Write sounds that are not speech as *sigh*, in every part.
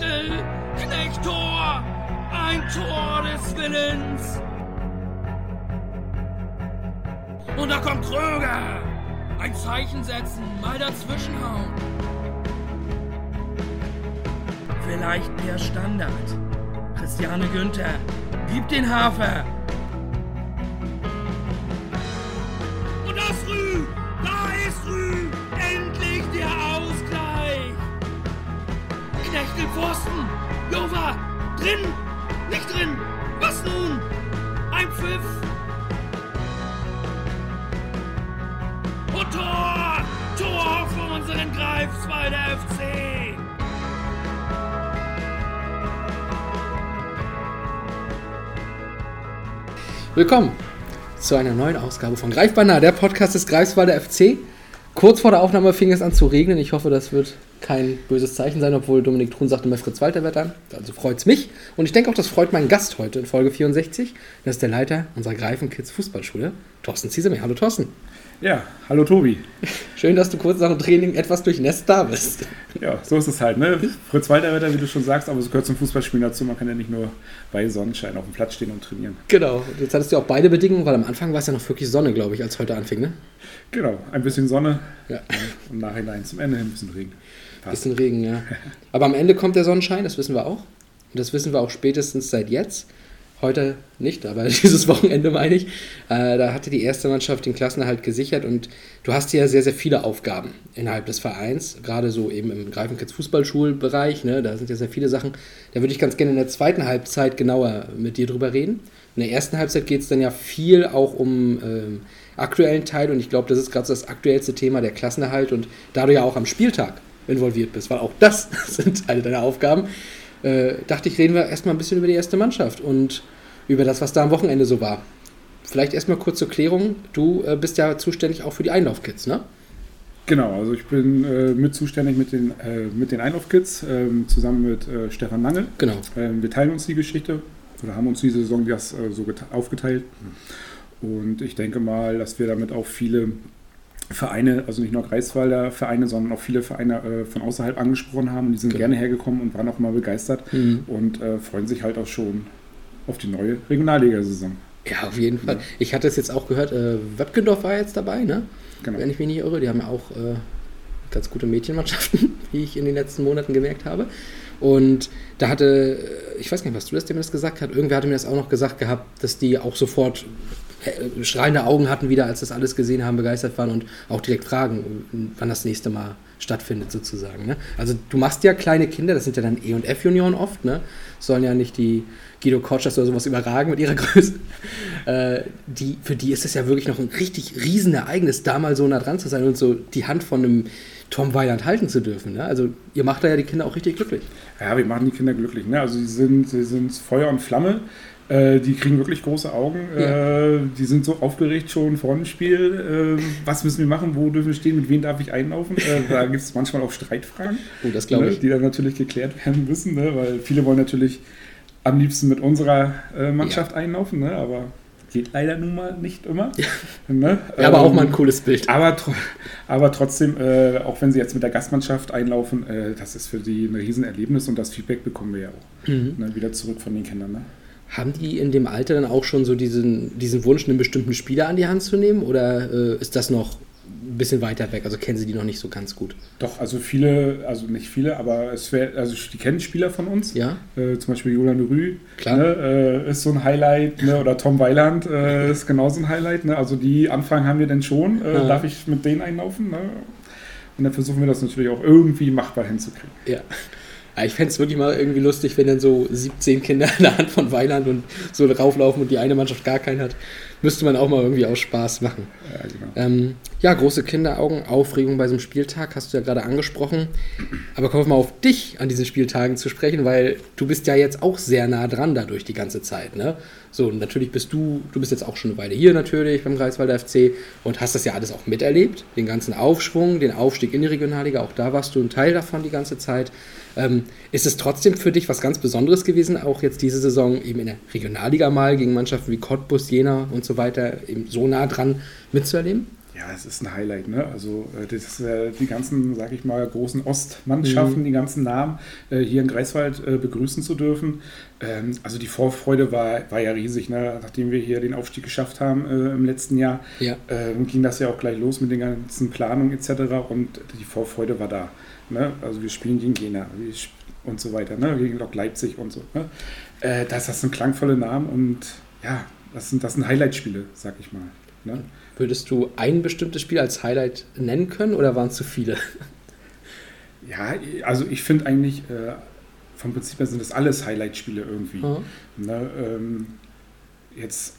Knechtel, Knechtor, ein Tor des Willens. Und da kommt Kröger. Ein Zeichen setzen, mal dazwischenhauen. Vielleicht der Standard. Christiane Günther, gib den Hafer. Knechtel Pfosten, Jova, drin, nicht drin, was nun? Ein Pfiff. Und Tor, Tor für unseren Greifswalder FC. Willkommen zu einer neuen Ausgabe von Greifbar der Podcast des Greifswalder FC. Kurz vor der Aufnahme fing es an zu regnen. Ich hoffe, das wird kein böses Zeichen sein, obwohl Dominik Thun sagte, immer Fritz Walter wird an. Also freut es mich. Und ich denke auch, das freut meinen Gast heute in Folge 64. Das ist der Leiter unserer Greifenkids Fußballschule, Thorsten Zieseme. Hallo Thorsten. Ja, hallo Tobi. Schön, dass du kurz nach dem Training etwas durchnässt da bist. Ja, so ist es halt, ne? Fritz Walterwetter, wie du schon sagst, aber es gehört zum Fußballspielen dazu. Man kann ja nicht nur bei Sonnenschein auf dem Platz stehen und trainieren. Genau. Jetzt hattest du auch beide Bedingungen, weil am Anfang war es ja noch wirklich Sonne, glaube ich, als heute anfing, ne? Genau, ein bisschen Sonne Ja. und nachhinein zum Ende hin ein bisschen Regen. Passt. Bisschen Regen, ja. Aber am Ende kommt der Sonnenschein, das wissen wir auch. Und das wissen wir auch spätestens seit jetzt. Heute nicht, aber *laughs* dieses Wochenende meine ich. Äh, da hatte die erste Mannschaft den Klassenerhalt gesichert und du hast ja sehr, sehr viele Aufgaben innerhalb des Vereins, gerade so eben im Greifenkids Fußballschulbereich, ne, da sind ja sehr viele Sachen. Da würde ich ganz gerne in der zweiten Halbzeit genauer mit dir drüber reden. In der ersten Halbzeit geht es dann ja viel auch um ähm, aktuellen Teil und ich glaube, das ist gerade so das aktuellste Thema, der Klassenerhalt und da du ja auch am Spieltag involviert bist, weil auch das *laughs* sind Teile deiner Aufgaben, äh, dachte ich, reden wir erstmal ein bisschen über die erste Mannschaft und über das, was da am Wochenende so war. Vielleicht erstmal kurz zur Klärung. Du äh, bist ja zuständig auch für die Einlaufkids, ne? Genau, also ich bin äh, mit zuständig mit den, äh, mit den Einlaufkids, ähm, zusammen mit äh, Stefan Lange. Genau. Ähm, wir teilen uns die Geschichte oder haben uns diese Saison das äh, so gete- aufgeteilt. Und ich denke mal, dass wir damit auch viele Vereine, also nicht nur Greifswalder Vereine, sondern auch viele Vereine äh, von außerhalb angesprochen haben. Und die sind Genau. gerne hergekommen und waren auch mal begeistert Mhm. und äh, freuen sich halt auch schon auf die neue Regionalliga-Saison. Ja, auf jeden Fall. Ja. Ich hatte es jetzt auch gehört, äh, Wöpkendorf war jetzt dabei, ne? Genau. Wenn ich mich nicht irre. Die haben ja auch äh, ganz gute Mädchenmannschaften, *laughs* wie ich in den letzten Monaten gemerkt habe. Und da hatte, äh, ich weiß gar nicht, was du das dem das gesagt hat, irgendwer hatte mir das auch noch gesagt gehabt, dass die auch sofort äh, strahlende Augen hatten wieder, als das alles gesehen haben, begeistert waren und auch direkt fragen, wann das nächste Mal stattfindet sozusagen. Ne? Also du machst ja kleine Kinder, das sind ja dann E und F-Junioren oft, ne? sollen ja nicht die Guido Kotschas oder sowas überragen mit ihrer *laughs* Größe. Äh, die, für die ist es ja wirklich noch ein richtig Riesenereignis, da mal so nah dran zu sein und so die Hand von einem Tom Weiland halten zu dürfen. Ne? Also ihr macht da ja die Kinder auch richtig glücklich. Ja, wir machen die Kinder glücklich. Ne? Also sie sind, sie sind Feuer und Flamme. Äh, die kriegen wirklich große Augen. Ja. Äh, die sind so aufgeregt schon vor dem Spiel. Äh, was müssen wir machen? Wo dürfen wir stehen? Mit wem darf ich einlaufen? Äh, da *laughs* gibt es manchmal auch Streitfragen, Oh, das ne? ich. die dann natürlich geklärt werden müssen, ne? weil viele wollen natürlich am liebsten mit unserer äh, Mannschaft einlaufen, ne? aber geht leider nun mal nicht immer. *laughs* Ne? Ja, aber auch Ähm, mal ein cooles Bild. aber, aber trotzdem, äh, auch wenn sie jetzt mit der Gastmannschaft einlaufen, äh, das ist für die ein Riesenerlebnis und das Feedback bekommen wir ja auch Mhm. ne, wieder zurück von den Kindern. Ne? Haben die in dem Alter dann auch schon so diesen, diesen Wunsch, einen bestimmten Spieler an die Hand zu nehmen? Oder äh, ist das noch ein bisschen weiter weg? Also kennen sie die noch nicht so ganz gut? Doch, also viele, also nicht viele, aber es wär, also die kennen Spieler von uns. Ja? Äh, zum Beispiel Julian de Rue Klar. ne, äh, ist so ein Highlight, ne, oder Tom Weiland äh, ist genauso ein Highlight. Ne? Also die Anfragen haben wir denn schon. Äh, Ja. Darf ich mit denen einlaufen? Ne? Und dann versuchen wir das natürlich auch irgendwie machbar hinzukriegen. Ja. Ja, ich fände es wirklich mal irgendwie lustig, wenn dann so 17 Kinder *laughs* in der Hand von Weiland und so rauflaufen und die eine Mannschaft gar keinen hat. Müsste man auch mal irgendwie aus Spaß machen. Ja, genau. Ähm, ja, große Kinderaugen, Aufregung bei so einem Spieltag, hast du ja gerade angesprochen. Aber kommen wir mal auf dich an diesen Spieltagen zu sprechen, weil du bist ja jetzt auch sehr nah dran dadurch die ganze Zeit. Ne? So, und natürlich bist du, du bist jetzt auch schon eine Weile hier natürlich beim Greifswalder FC und hast das ja alles auch miterlebt. Den ganzen Aufschwung, den Aufstieg in die Regionalliga, auch da warst du ein Teil davon die ganze Zeit. Ähm, ist es trotzdem für dich was ganz Besonderes gewesen, auch jetzt diese Saison eben in der Regionalliga mal gegen Mannschaften wie Cottbus, Jena und so weiter eben so nah dran mitzuerleben? ja, es ist ein Highlight, ne? Also äh, das, äh, die ganzen, sag ich mal, großen Ostmannschaften, mhm. die ganzen Namen äh, hier in Greifswald begrüßen zu dürfen. Ähm, also die Vorfreude war, war ja riesig, ne? Nachdem wir hier den Aufstieg geschafft haben im letzten Jahr, ja. Ähm, ging das ja auch gleich los mit den ganzen Planungen etc. Und die Vorfreude war da. Ne? Also wir spielen gegen Jena und so weiter, ne? gegen Lok Leipzig und so. Ne? Äh, das, das sind klangvolle Namen und ja, das sind, das sind Highlight-Spiele, sag ich mal. Ne? Würdest du ein bestimmtes Spiel als Highlight nennen können oder waren es zu viele? Ja, also ich finde eigentlich, äh, vom Prinzip her sind das alles Highlight-Spiele irgendwie. Mhm. Ne, ähm, jetzt,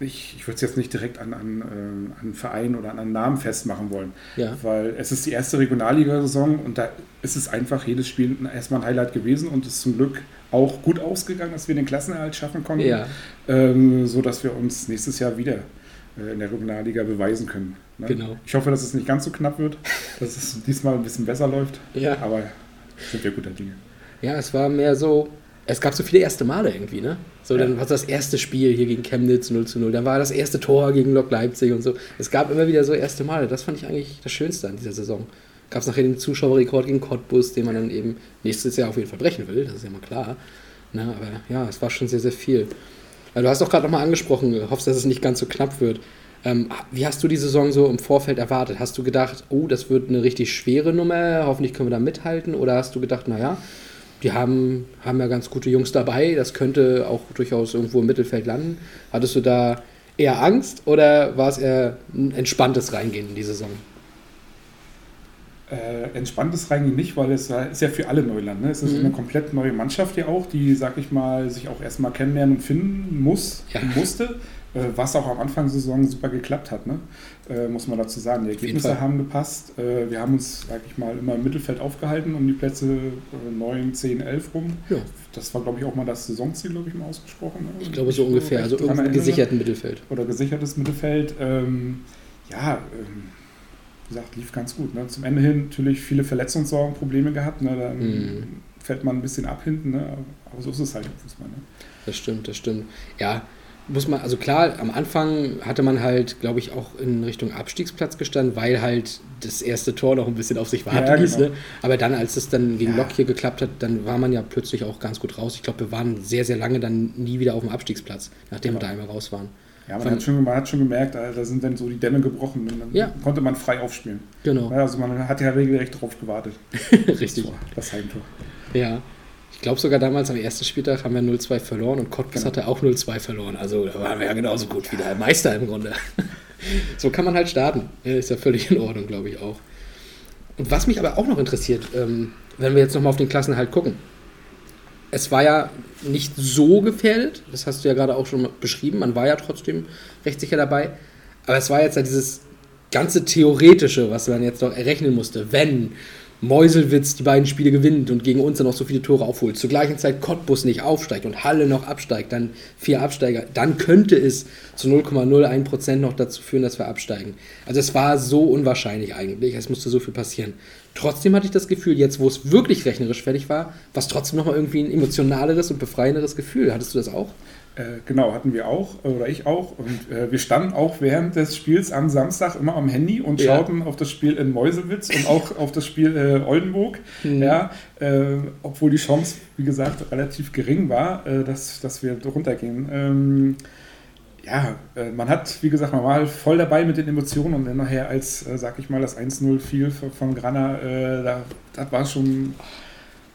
ich, ich würde es jetzt nicht direkt an, an, äh, an Verein oder an einen Namen festmachen wollen, ja. weil es ist die erste Regionalliga-Saison und da ist es einfach jedes Spiel erstmal ein Highlight gewesen und es ist zum Glück auch gut ausgegangen, dass wir den Klassenerhalt schaffen konnten, ja. ähm, sodass wir uns nächstes Jahr wieder äh, in der Regionalliga beweisen können. Ne? Genau. Ich hoffe, dass es nicht ganz so knapp wird, dass es diesmal ein bisschen besser läuft. Ja. Aber sind wir guter Dinge. Ja, es war mehr so, es gab so viele erste Male irgendwie, ne? So, ja. dann war das erste Spiel hier gegen Chemnitz 0 zu 0, dann war das erste Tor gegen Lok Leipzig und so. Es gab immer wieder so erste Male. Das fand ich eigentlich das Schönste an dieser Saison. Gab es nachher den Zuschauerrekord gegen Cottbus, den man dann eben nächstes Jahr auf jeden Fall brechen will, das ist ja mal klar. Ne? Aber ja, es war schon sehr, sehr viel. Du hast auch gerade nochmal angesprochen, hoffst, dass es nicht ganz so knapp wird. Ähm, wie hast du die Saison so im Vorfeld erwartet? Hast du gedacht, oh, das wird eine richtig schwere Nummer, hoffentlich können wir da mithalten? Oder hast du gedacht, naja, die haben, haben ja ganz gute Jungs dabei, das könnte auch durchaus irgendwo im Mittelfeld landen? Hattest du da eher Angst oder war es eher ein entspanntes Reingehen in die Saison? Äh, entspanntes Reingehen nicht, weil es ist ja für alle Neuland. Ne? Es ist mhm. eine komplett neue Mannschaft ja auch, die, sag ich mal, sich auch erstmal kennenlernen und finden muss, ja. musste. Äh, was auch am Anfang der Saison super geklappt hat, ne? Äh, muss man dazu sagen. Die Ergebnisse haben gepasst. Äh, wir haben uns, sag ich mal, immer im Mittelfeld aufgehalten, um die Plätze 9, 10, 11 rum. Ja. Das war, glaube ich, auch mal das Saisonziel, glaube ich, mal ausgesprochen. Ne? Ich glaube so ungefähr, also irgendein gesicherten Mittelfeld. Oder gesichertes Mittelfeld. Ähm, ja, ähm, wie gesagt, lief ganz gut. Ne? Zum Ende hin natürlich viele Verletzungssorgen, Probleme gehabt. Ne? Dann mhm. fällt man ein bisschen ab hinten. Ne? Aber so ist es halt im Fußball. Ne? Das stimmt, das stimmt. Ja, muss man, also klar, am Anfang hatte man halt, glaube ich, auch in Richtung Abstiegsplatz gestanden, weil halt das erste Tor noch ein bisschen auf sich warten ja, ließ. Genau. Ne? Aber dann, als es dann gegen ja. Lok hier geklappt hat, dann war man ja plötzlich auch ganz gut raus. Ich glaube, wir waren sehr, sehr lange dann nie wieder auf dem Abstiegsplatz, nachdem genau. wir da einmal raus waren. Ja, man, hat schon, man hat schon gemerkt, da sind dann so die Dämme gebrochen und dann ja. konnte man frei aufspielen. Genau. also man hat ja regelrecht drauf gewartet. *laughs* Richtig. Das, das Heimtor. Ja. Ich glaube sogar damals am ersten Spieltag haben wir 0-2 verloren und Cottbus genau. hatte auch 0-2 verloren. Also da waren wir ja genauso gut wie der Meister im Grunde. *laughs* so kann man halt starten. Ist ja völlig in Ordnung, glaube ich auch. Und was mich aber auch noch interessiert, ähm, wenn wir jetzt nochmal auf den Klassenhalt gucken es war ja nicht so gefährdet, das hast du ja gerade auch schon beschrieben, man war ja trotzdem recht sicher dabei, aber es war jetzt ja dieses ganze Theoretische, was man jetzt noch errechnen musste, wenn Meuselwitz die beiden Spiele gewinnt und gegen uns dann noch so viele Tore aufholt, zur gleichen Zeit Cottbus nicht aufsteigt und Halle noch absteigt, dann vier Absteiger, dann könnte es zu 0,01% noch dazu führen, dass wir absteigen. Also es war so unwahrscheinlich eigentlich, es musste so viel passieren. Trotzdem hatte ich das Gefühl, jetzt wo es wirklich rechnerisch fertig war, war es trotzdem nochmal irgendwie ein emotionaleres und befreienderes Gefühl. Hattest du das auch? Äh, genau, hatten wir auch, oder ich auch. Und äh, wir standen auch während des Spiels am Samstag immer am Handy und ja. schauten auf das Spiel in Mäusewitz und auch *laughs* auf das Spiel äh, Oldenburg. Mhm. Ja, äh, obwohl die Chance, wie gesagt, relativ gering war, äh, dass, dass wir runtergehen. Ähm, ja, äh, man hat, wie gesagt, man war halt voll dabei mit den Emotionen und dann nachher, als, sag ich mal, das 1-0 fiel von Grana, da, das war schon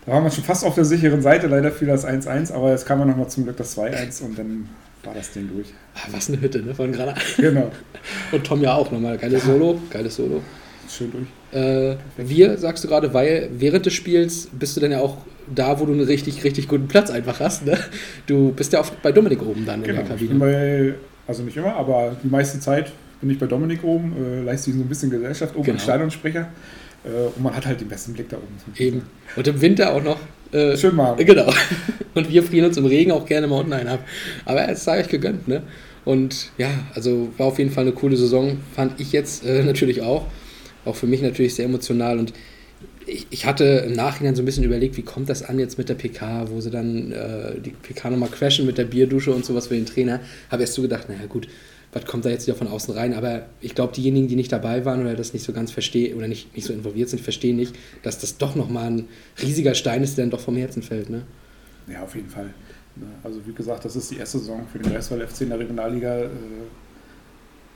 da waren wir schon fast auf der sicheren Seite, leider fiel das 1-1, aber jetzt kam ja nochmal zum Glück das 2-1 und dann war das Ding durch. Ah, was eine Hütte, ne, von Granada. Genau. *laughs* und Tom ja auch nochmal. Geiles Solo, geiles Solo. Schön durch. Äh, wir, sagst du gerade, weil während des Spiels bist du dann ja auch da, wo du einen richtig, richtig guten Platz einfach hast. Ne? Du bist ja oft bei Dominik oben dann genau, in der Kabine. Ich bin bei, also nicht immer, aber die meiste Zeit bin ich bei Dominik oben, äh, leiste ihm so ein bisschen Gesellschaft oben genau. als Stadionsprecher. Äh, und man hat halt den besten Blick da oben. Eben. Und im Winter auch noch. Äh, Schön warm. *laughs* Genau. Und wir frieren uns im Regen auch gerne mal unten ein ab. Aber es sei euch gegönnt, ne? Und ja, also war auf jeden Fall eine coole Saison, fand ich jetzt äh, *laughs* natürlich auch. Auch für mich natürlich sehr emotional und ich, ich, hatte im Nachhinein so ein bisschen überlegt, wie kommt das an jetzt mit der PK, wo sie dann äh, die PK nochmal crashen mit der Bierdusche und sowas für den Trainer. Habe erst so gedacht, naja gut, was kommt da jetzt wieder von außen rein. Aber ich glaube, diejenigen, die nicht dabei waren oder das nicht so ganz verstehen oder nicht, nicht so involviert sind, verstehen nicht, dass das doch nochmal ein riesiger Stein ist, der dann doch vom Herzen fällt. Ne? Ja, auf jeden Fall. Ne, also wie gesagt, das ist die erste Saison für den Greifswald FC in der Regionalliga. Äh,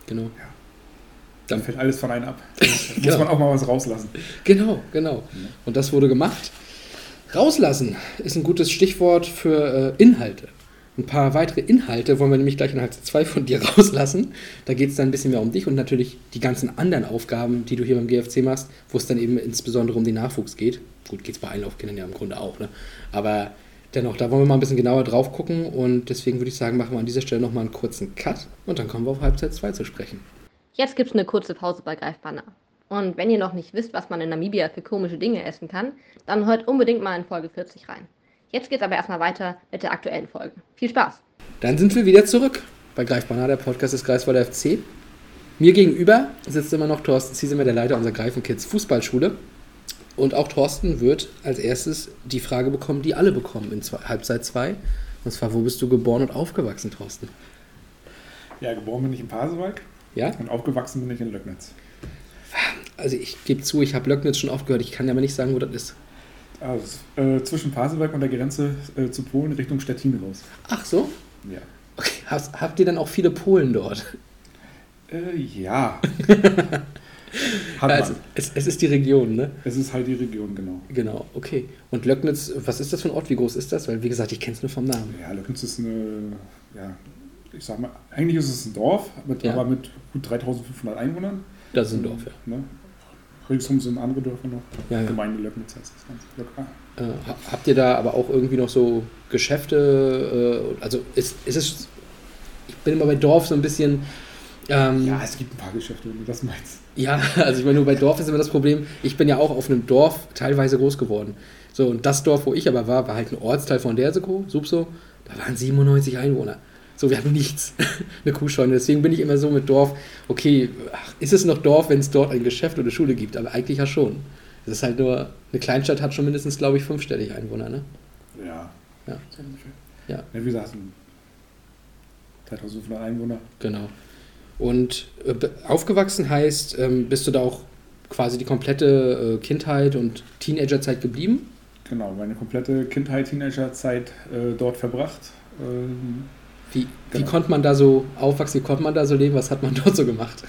genau. Ja. Dann fällt alles von einem ab. *laughs* Da genau. muss man auch mal was rauslassen. Genau, genau. Und das wurde gemacht. Rauslassen ist ein gutes Stichwort für äh, Inhalte. Ein paar weitere Inhalte wollen wir nämlich gleich in Halbzeit 2 von dir *laughs* rauslassen. Da geht es dann ein bisschen mehr um dich und natürlich die ganzen anderen Aufgaben, die du hier beim GFC machst, wo es dann eben insbesondere um den Nachwuchs geht. Gut, geht es bei Einlaufkindern ja im Grunde auch, ne? Aber dennoch, da wollen wir mal ein bisschen genauer drauf gucken und deswegen würde ich sagen, machen wir an dieser Stelle nochmal einen kurzen Cut und dann kommen wir auf Halbzeit 2 zu sprechen. Jetzt gibt es eine kurze Pause bei Greifbanner. Und wenn ihr noch nicht wisst, was man in Namibia für komische Dinge essen kann, dann hört unbedingt mal in Folge 40 rein. Jetzt geht's aber erstmal weiter mit der aktuellen Folge. Viel Spaß! Dann sind wir wieder zurück bei Greifbanner, der Podcast des Greifswalder FC. Mir gegenüber sitzt immer noch Thorsten Ziesemer, der Leiter unserer Greifenkids Fußballschule. Und auch Thorsten wird als erstes die Frage bekommen, die alle bekommen in zwei, Halbzeit 2. Und zwar, wo bist du geboren und aufgewachsen, Thorsten? Ja, geboren bin ich in Pasewalk. Ja? Und aufgewachsen bin ich in Löcknitz. Also ich gebe zu, ich habe Löcknitz schon oft gehört, ich kann aber nicht sagen, wo das ist. Also, äh, zwischen Pasewalk und der Grenze äh, zu Polen Richtung Stettin raus. Ach so? Ja. Okay. Hast, habt ihr dann auch viele Polen dort? Äh, ja. *laughs* Hat also, es, es, ist die Region, ne? Es ist halt die Region, genau. Genau, okay. Und Löcknitz, was ist das für ein Ort? Wie groß ist das? Weil, wie gesagt, ich kenne es nur vom Namen. Ja, Löcknitz ist eine, ja, ich sag mal, eigentlich ist es ein Dorf, mit, ja. aber mit gut 3500 Einwohnern. Das ist ein Dorf, ja. Ne? Ringsum sind andere Dörfer noch. Ja, ja. Gemeinde Löcknitz heißt das Ganze. Äh, habt ihr da aber auch irgendwie noch so Geschäfte? Äh, also ist, ist es, ich bin immer bei Dorf so ein bisschen. Ähm, ja, es gibt ein paar Geschäfte, wenn du das meinst. Ja, *laughs* also ich meine, nur bei Dorf ist immer das Problem, ich bin ja auch auf einem Dorf teilweise groß geworden. So, und das Dorf, wo ich aber war, war halt ein Ortsteil von Derseko, Subso, da waren 97 Einwohner. So, wir hatten nichts. *laughs* eine Kuhscheune. Deswegen bin ich immer so mit Dorf, okay, ach, ist es noch Dorf, wenn es dort ein Geschäft oder Schule gibt? Aber eigentlich ja schon. Es ist halt nur, eine Kleinstadt hat schon mindestens, glaube ich, fünfstellig Einwohner, ne? Ja. Ja. Ja. ja. Wie gesagt, 3500 Einwohner. Genau. Und äh, aufgewachsen heißt, ähm, bist du da auch quasi die komplette äh, Kindheit und Teenagerzeit geblieben? Genau, meine komplette Kindheit, Teenagerzeit äh, dort verbracht. Ähm, wie, genau. wie konnte man da so aufwachsen, wie konnte man da so leben, was hat man *laughs* dort so gemacht?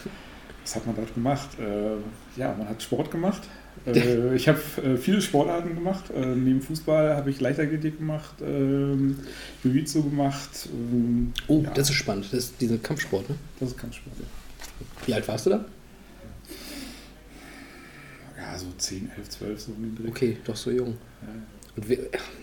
Was hat man dort gemacht? Äh, ja, man hat Sport gemacht. *laughs* Äh, ich habe äh, viele Sportarten gemacht. Äh, neben Fußball habe ich Leichtathletik gemacht, ähm, Jiu-Jitsu gemacht. Ähm, oh, ja. das ist spannend. Das ist dieser Kampfsport, ne? Das ist Kampfsport, ja. Wie alt warst du da? Ja, so 10, 11, 12, so um Okay, doch so jung. Ja.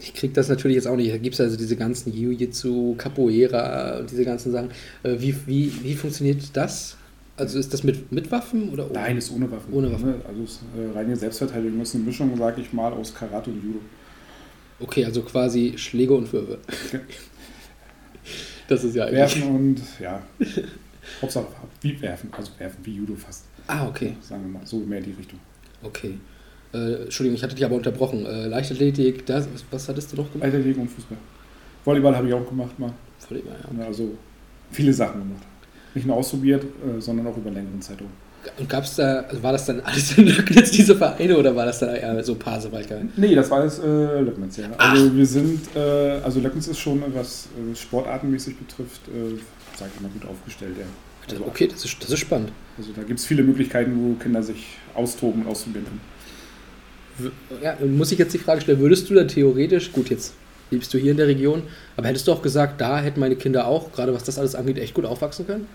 Ich kriege das natürlich jetzt auch nicht. Da gibt es also diese ganzen Jiu-Jitsu, Capoeira und diese ganzen Sachen. Äh, wie, wie, wie funktioniert das? Also ist das mit, mit Waffen oder ohne? Nein, ist ohne Waffen. Ohne Waffen. Also ist äh, reine Selbstverteidigung. Das ist eine Mischung, sage ich mal, aus Karate und Judo. Okay, also quasi Schläge und Würfe. Okay. *laughs* Das ist ja eigentlich. Werfen und ja. *laughs* Hauptsache wie werfen, also werfen wie Judo fast. Ah, okay. Sagen wir mal, so mehr in die Richtung. Okay. Äh, Entschuldigung, ich hatte dich aber unterbrochen. Äh, Leichtathletik, das, was hattest du noch gemacht? Leichtathletik und Fußball. Volleyball habe ich auch gemacht mal. Volleyball, ja. Also viele Sachen gemacht. Nicht nur ausprobiert, äh, sondern auch über längeren Zeitraum. Und gab es da, also war das dann alles in Löcknitz, diese Vereine, oder war das dann eher so Pasewalk? Nee, das war alles äh, Löcknitz, ja. Also Ach. wir sind, äh, also Löcknitz ist schon, was äh, sportartenmäßig betrifft, äh, sage ich mal, gut aufgestellt, ja. Also, okay, das ist, das ist spannend. Also da gibt es viele Möglichkeiten, wo Kinder sich austoben und ausprobieren können ja, muss ich jetzt die Frage stellen, würdest du da theoretisch, gut, jetzt lebst du hier in der Region, aber hättest du auch gesagt, da hätten meine Kinder auch, gerade was das alles angeht, echt gut aufwachsen können?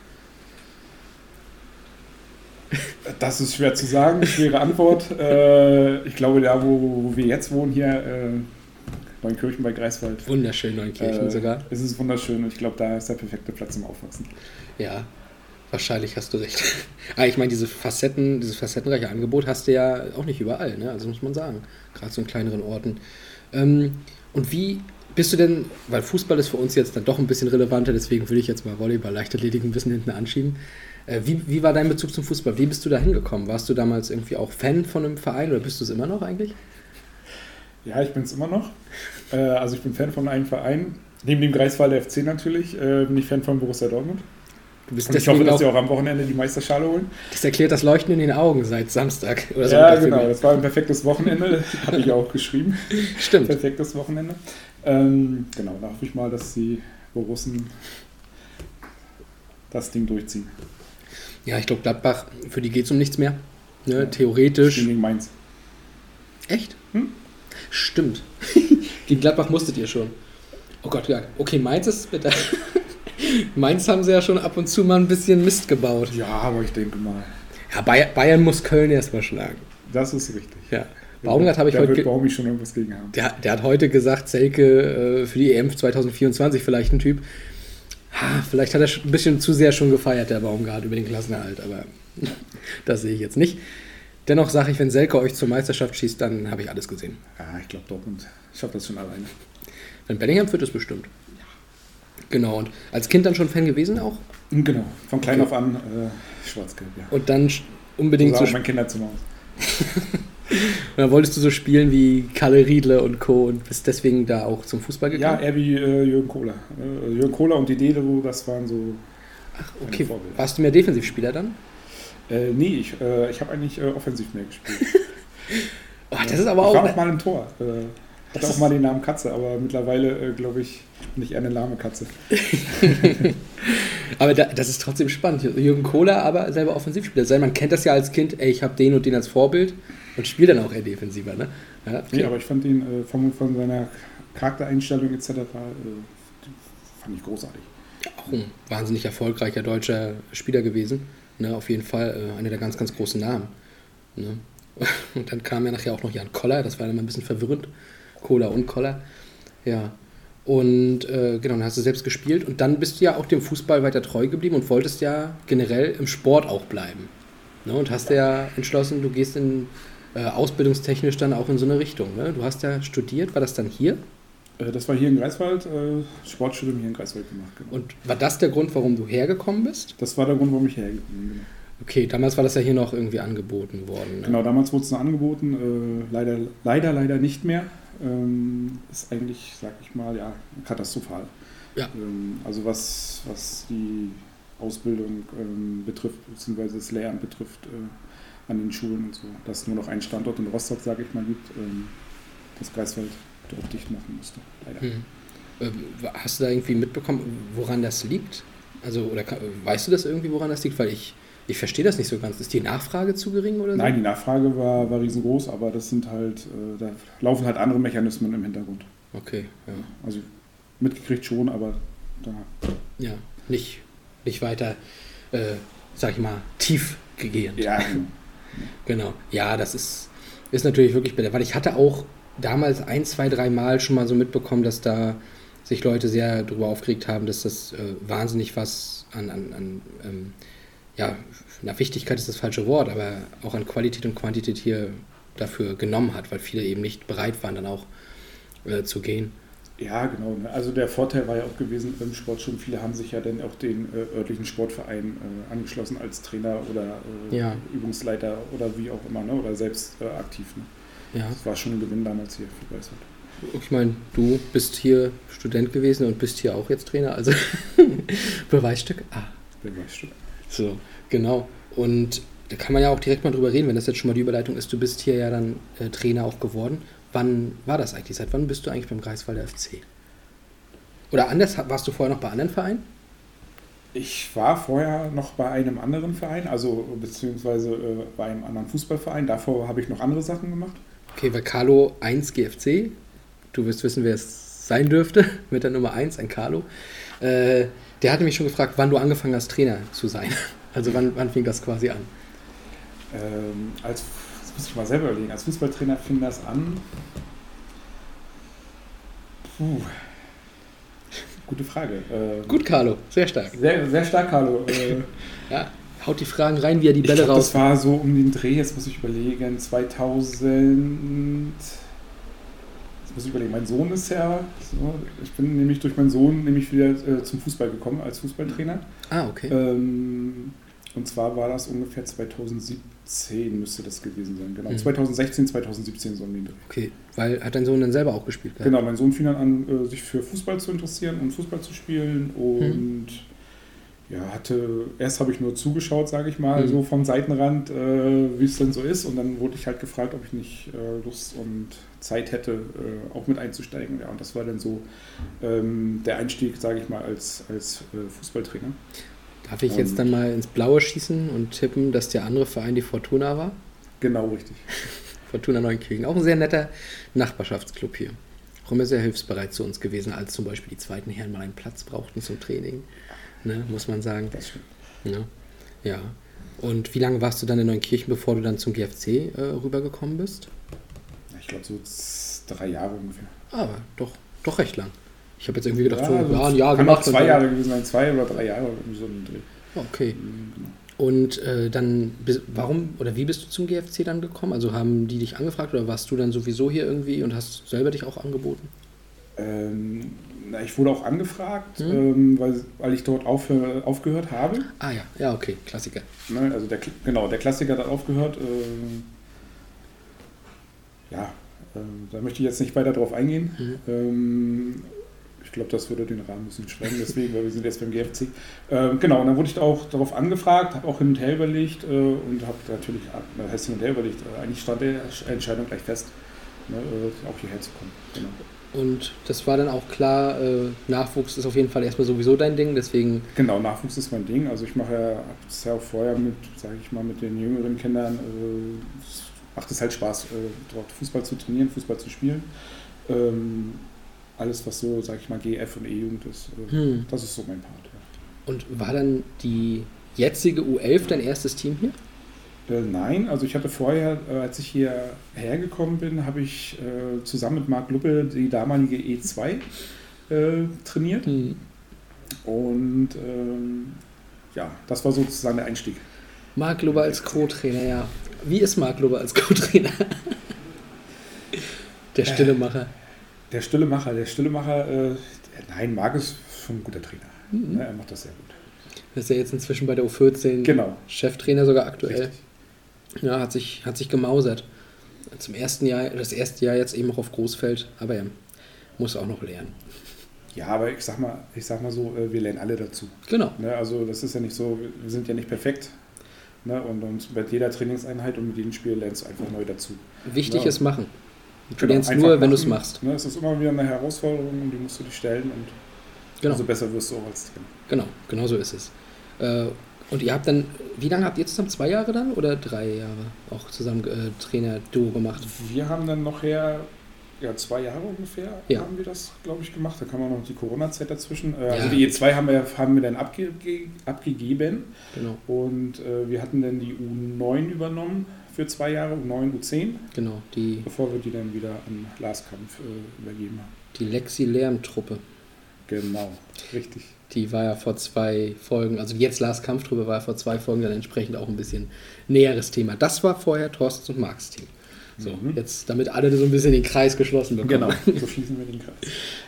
Das ist schwer zu sagen, schwere Antwort. *laughs* äh, ich glaube, da, wo, wo, wir jetzt wohnen, hier, äh, Neunkirchen bei Greifswald. Wunderschön, Neunkirchen äh, sogar. Es ist wunderschön und ich glaube, da ist der perfekte Platz zum Aufwachsen. Ja, Wahrscheinlich hast du recht. Aber *laughs* ich meine, diese Facetten, dieses facettenreiche Angebot hast du ja auch nicht überall, ne? Also muss man sagen. Gerade so in kleineren Orten. Ähm, und wie bist du denn, weil Fußball ist für uns jetzt dann doch ein bisschen relevanter, deswegen würde ich jetzt mal Volleyball, Leichtathletik ein bisschen hinten anschieben. Äh, wie, wie war dein Bezug zum Fußball? Wie bist du da hingekommen? Warst du damals irgendwie auch Fan von einem Verein oder bist du es immer noch eigentlich? Ja, ich bin es immer noch. Äh, also ich bin Fan von einem Verein. Neben dem Greifswalder FC natürlich äh, bin ich Fan von Borussia Dortmund. Und ich hoffe, dass sie auch am Wochenende die Meisterschale holen. das erklärt das Leuchten in den Augen seit Samstag. Oder ja, Sonntag genau. Das war ein perfektes Wochenende. *laughs* Habe ich auch geschrieben. Stimmt. Perfektes Wochenende. Ähm, genau, da hoffe ich mal, dass die Borussen das Ding durchziehen. Ja, ich glaube, Gladbach, für die geht es um nichts mehr. Ne? Ja. Theoretisch. Gegen Mainz. Echt? Hm? Stimmt. *laughs* Gegen Gladbach musstet ihr schon. Oh Gott, ja. Okay, Mainz ist bitte. *laughs* *laughs* Mainz haben sie ja schon ab und zu mal ein bisschen Mist gebaut. Ja, aber ich denke mal, Ja, Bayern, Bayern muss Köln erstmal schlagen. das ist richtig. Ja. Baumgart habe ich da heute. wird Baumi schon irgendwas gegen haben. Der, der hat heute gesagt, Selke äh, für die EM 2024 vielleicht ein Typ. Ha, vielleicht hat er ein bisschen zu sehr schon gefeiert, der Baumgart, über den Klassenerhalt, aber *laughs* das sehe ich jetzt nicht. Dennoch sage ich, wenn Selke euch zur Meisterschaft schießt, dann habe ich alles gesehen. Ja, ich glaube Dortmund schafft das schon alleine. Wenn Bellingham führt es bestimmt. Genau, und als Kind dann schon Fan gewesen auch? Genau, von klein Okay. auf an äh, schwarz-gelb, ja. Und dann unbedingt so so, auch mein Kinderzimmer aus. *laughs* und dann wolltest du so spielen wie Kalle Riedle und Co. und bist deswegen da auch zum Fußball Ja, gekommen? eher wie äh, Jürgen Kohler. Äh, Jürgen Kohler und die Delo, das waren so. meine okay, warst du mehr Defensivspieler dann? Äh, nee, ich, äh, ich habe eigentlich äh, offensiv mehr gespielt. *laughs* Oh, das ist aber ich war auch. auch mal im Tor. Hatte auch mal den Namen Katze, aber mittlerweile, äh, glaube ich, bin ich eher eine lahme Katze. *laughs* Aber da, das ist trotzdem spannend. Jürgen Kohler, aber selber Offensivspieler sein. Man kennt das ja als Kind, ey, ich habe den und den als Vorbild und spielt dann auch eher defensiver, ne? Ja, okay. Nee, aber ich fand ihn äh, von, von seiner Charaktereinstellung etc. Äh, fand ich großartig. auch ein wahnsinnig erfolgreicher deutscher Spieler gewesen. Ne? Auf jeden Fall äh, einer der ganz, ganz großen Namen. Ne? *laughs* Und dann kam ja nachher auch noch Jan Koller, das war dann mal ein bisschen verwirrend. Kohler und Koller. Ja. Und äh, genau, dann hast du selbst gespielt und dann bist du ja auch dem Fußball weiter treu geblieben und wolltest ja generell im Sport auch bleiben. Ne? Und hast ja entschlossen, du gehst in äh, ausbildungstechnisch dann auch in so eine Richtung. Ne? Du hast ja studiert, war das dann hier? Äh, das war hier in Greifswald, äh, Sportstudium hier in Greifswald gemacht. Genau. Und war das der Grund, warum du hergekommen bist? das war der Grund, warum ich hergekommen bin. Genau. Okay, damals war das ja hier noch irgendwie angeboten worden. Ne? Genau, damals wurde es noch angeboten, äh, leider, leider, leider nicht mehr. Ähm, ist eigentlich, sag ich mal, ja, katastrophal. Ja. Ähm, also was, was die Ausbildung ähm, betrifft, beziehungsweise das Lehramt betrifft äh, an den Schulen und so, dass es nur noch einen Standort in Rostock, sage ich mal, gibt, ähm, das Greifswald dort dicht machen musste. Leider. Hm. Ähm, Hast du da irgendwie mitbekommen, woran das liegt? Also, oder weißt du das irgendwie, woran das liegt? Weil ich, ich verstehe das nicht so ganz. Ist die Nachfrage zu gering oder so? Nein, die Nachfrage war, war riesengroß, aber das sind halt, äh, da laufen halt andere Mechanismen im Hintergrund. Okay, ja. Also mitgekriegt schon, aber da Ja, nicht, nicht weiter, äh, sag ich mal, tief gegehend. Ja, *laughs* genau. Genau. Ja, das ist, ist natürlich wirklich bitter, weil ich hatte auch damals ein, zwei, drei Mal schon mal so mitbekommen, dass da sich Leute sehr darüber aufgeregt haben, dass das äh, wahnsinnig was an, an, an ähm, ja, na, Wichtigkeit ist das falsche Wort, aber auch an Qualität und Quantität hier dafür genommen hat, weil viele eben nicht bereit waren, dann auch äh, zu gehen. Ja, genau. ne. Also der Vorteil war ja auch gewesen im Sport schon, viele haben sich ja dann auch den äh, örtlichen Sportverein äh, angeschlossen als Trainer oder äh, Ja. Übungsleiter oder wie auch immer, ne? oder selbst äh, aktiv. Ne? Ja. Das war schon ein Gewinn damals hier für Greifswald. Ich meine, du bist hier Student gewesen und bist hier auch jetzt Trainer, also *laughs* Beweisstück. Ah, Wer weiß schon. So, genau. Und da kann man ja auch direkt mal drüber reden, wenn das jetzt schon mal die Überleitung ist. Du bist hier ja dann äh, Trainer auch geworden. Wann war das eigentlich? Seit wann bist du eigentlich beim Greifswalder FC? Oder anders, warst du vorher noch bei anderen Vereinen? Ich war vorher noch bei einem anderen Verein, also beziehungsweise äh, bei einem anderen Fußballverein. Davor habe ich noch andere Sachen gemacht. Okay, weil Carlo 1 GFC, du wirst wissen, wer es sein dürfte, *laughs* mit der Nummer 1, ein Carlo. Äh, der hatte mich schon gefragt, wann du angefangen hast, Trainer zu sein. *laughs* Also wann, wann fing das quasi an? Ähm, als, das muss ich mal selber überlegen, als Fußballtrainer fing das an. Puh. Gute Frage. Äh, Gut, Carlo, sehr stark. Sehr, sehr stark, Carlo. *laughs* Äh, Ja, haut die Fragen rein, wie er die ich Bälle glaub, raus. das war so um den Dreh, jetzt muss ich überlegen, 2000. Muss ich überlegen, mein Sohn ist ja. So, ich bin nämlich durch meinen Sohn nämlich wieder äh, zum Fußball gekommen als Fußballtrainer. Ah, okay. Ähm, und zwar war das ungefähr 2017 müsste das gewesen sein. Genau, Mhm. 2016, 2017 so um den Dreh. Okay, weil hat dein Sohn dann selber auch gespielt? gehabt? Genau, mein Sohn fing dann an, äh, sich für Fußball zu interessieren und Fußball zu spielen. Und ja, hatte, erst habe ich nur zugeschaut, sage ich mal, Mhm. so vom Seitenrand, äh, wie es denn so ist. Und dann wurde ich halt gefragt, ob ich nicht äh, Lust und Zeit hätte, äh, auch mit einzusteigen. Ja, und das war dann so ähm, der Einstieg, sage ich mal, als, als äh, Fußballtrainer. Darf ich jetzt Und- dann mal ins Blaue schießen und tippen, dass der andere Verein die Fortuna war? Genau, richtig. *laughs* Fortuna Neunkirchen. Auch ein sehr netter Nachbarschaftsclub hier. Auch immer sehr hilfsbereit zu uns gewesen, als zum Beispiel die zweiten Herren mal einen Platz brauchten zum Training. Ne, muss man sagen. Das. Ja. ja. Und wie lange warst du dann in Neunkirchen, bevor du dann zum GFC äh, rübergekommen bist? Ich glaube, so drei Jahre ungefähr. Aber doch, doch recht lang. Ich habe jetzt irgendwie gedacht, so, also ja, ein Jahr kann gemacht. zwei Jahre gewesen sein, zwei oder drei Jahre. irgendwie So ein Dreh. Okay. Mhm, genau. Und äh, dann, warum oder wie bist du zum GFC dann gekommen? Also haben die dich angefragt oder warst du dann sowieso hier irgendwie und hast selber dich auch angeboten? Ähm, na, ich wurde auch angefragt, Mhm. ähm, weil, weil ich dort aufhör, aufgehört habe. Ah ja, ja, okay, Klassiker. Ne? Also der, genau, der Klassiker hat aufgehört. Ähm, ja, ähm, da möchte ich jetzt nicht weiter drauf eingehen. Mhm. Ich glaube, das würde den Rahmen ein bisschen sprengen, deswegen, weil wir sind jetzt beim GFC. Ähm, genau, und dann wurde ich auch darauf angefragt, habe auch hin und her überlegt äh, und habe natürlich, äh, heißt hin und her überlegt, äh, eigentlich stand die Entscheidung gleich fest, ne, äh, auch hierher zu kommen. Genau. Und das war dann auch klar, äh, Nachwuchs ist auf jeden Fall erstmal sowieso dein Ding, deswegen, Genau, Nachwuchs ist mein Ding. Also ich mache ja, es ja auch vorher mit, sage ich mal, mit den jüngeren Kindern, äh, es macht es halt Spaß, äh, dort Fußball zu trainieren, Fußball zu spielen. Ähm, alles, was so, sage ich mal, GF und E-Jugend ist, äh, Hm. das ist so mein Part. Ja. und war dann die jetzige U11 dein erstes Team hier? Äh, nein, also ich hatte vorher, äh, als ich hier hergekommen bin, habe ich äh, zusammen mit Marc Luppe die damalige E2 äh, trainiert. Hm. Und ähm, ja, das war sozusagen der Einstieg. Marc Lober als Co-Trainer, ja. Wie ist Marc Lober als Co-Trainer? *laughs* Der stille Macher. Der Stillemacher, der Stillemacher, äh, der- nein, Marc ist schon ein guter Trainer. Mhm. Er macht das sehr gut. Das ist ja jetzt inzwischen bei der U14 Genau. Cheftrainer sogar aktuell. Richtig. Ja, hat sich, hat sich gemausert. Zum ersten Jahr, das erste Jahr jetzt eben auch auf Großfeld, aber er muss auch noch lernen. Ja, aber ich sag mal, ich sag mal so, äh, wir lernen alle dazu. Genau. Ne, also das ist ja nicht so, wir sind ja nicht perfekt. Ne, und, und bei jeder Trainingseinheit und mit jedem Spiel lernst du einfach neu dazu. Wichtig Ja. ist machen. Du Genau, lernst nur, wenn du es machen. machst. Ne, es ist immer wieder eine Herausforderung und die musst du dir stellen und Genau, umso besser wirst du auch als Trainer. genau, genau so ist es. Äh, und ihr habt dann, wie lange habt ihr zusammen? Zwei Jahre dann oder drei Jahre auch zusammen äh, Trainer-Duo gemacht? Wir haben dann nachher, ja, zwei Jahre ungefähr Ja. haben wir das, glaube ich, gemacht. Da kam auch noch die Corona-Zeit dazwischen. Äh, Ja. Also die E2 haben wir, haben wir dann abge abgegeben Genau, und äh, wir hatten dann die U9 übernommen für zwei Jahre, U9, U10, genau. Die, bevor wir die dann wieder an Lars Kampf äh, übergeben haben. die Lexi-Lärm-Truppe. Genau, richtig. Die war ja vor zwei Folgen, also jetzt Lars Kampftruppe war ja vor zwei Folgen dann entsprechend auch ein bisschen näheres Thema. Das war vorher Thorstens und Marks Team. So, Mhm. jetzt, damit alle so ein bisschen den Kreis geschlossen bekommen. Genau, *laughs* so schließen wir den Kreis.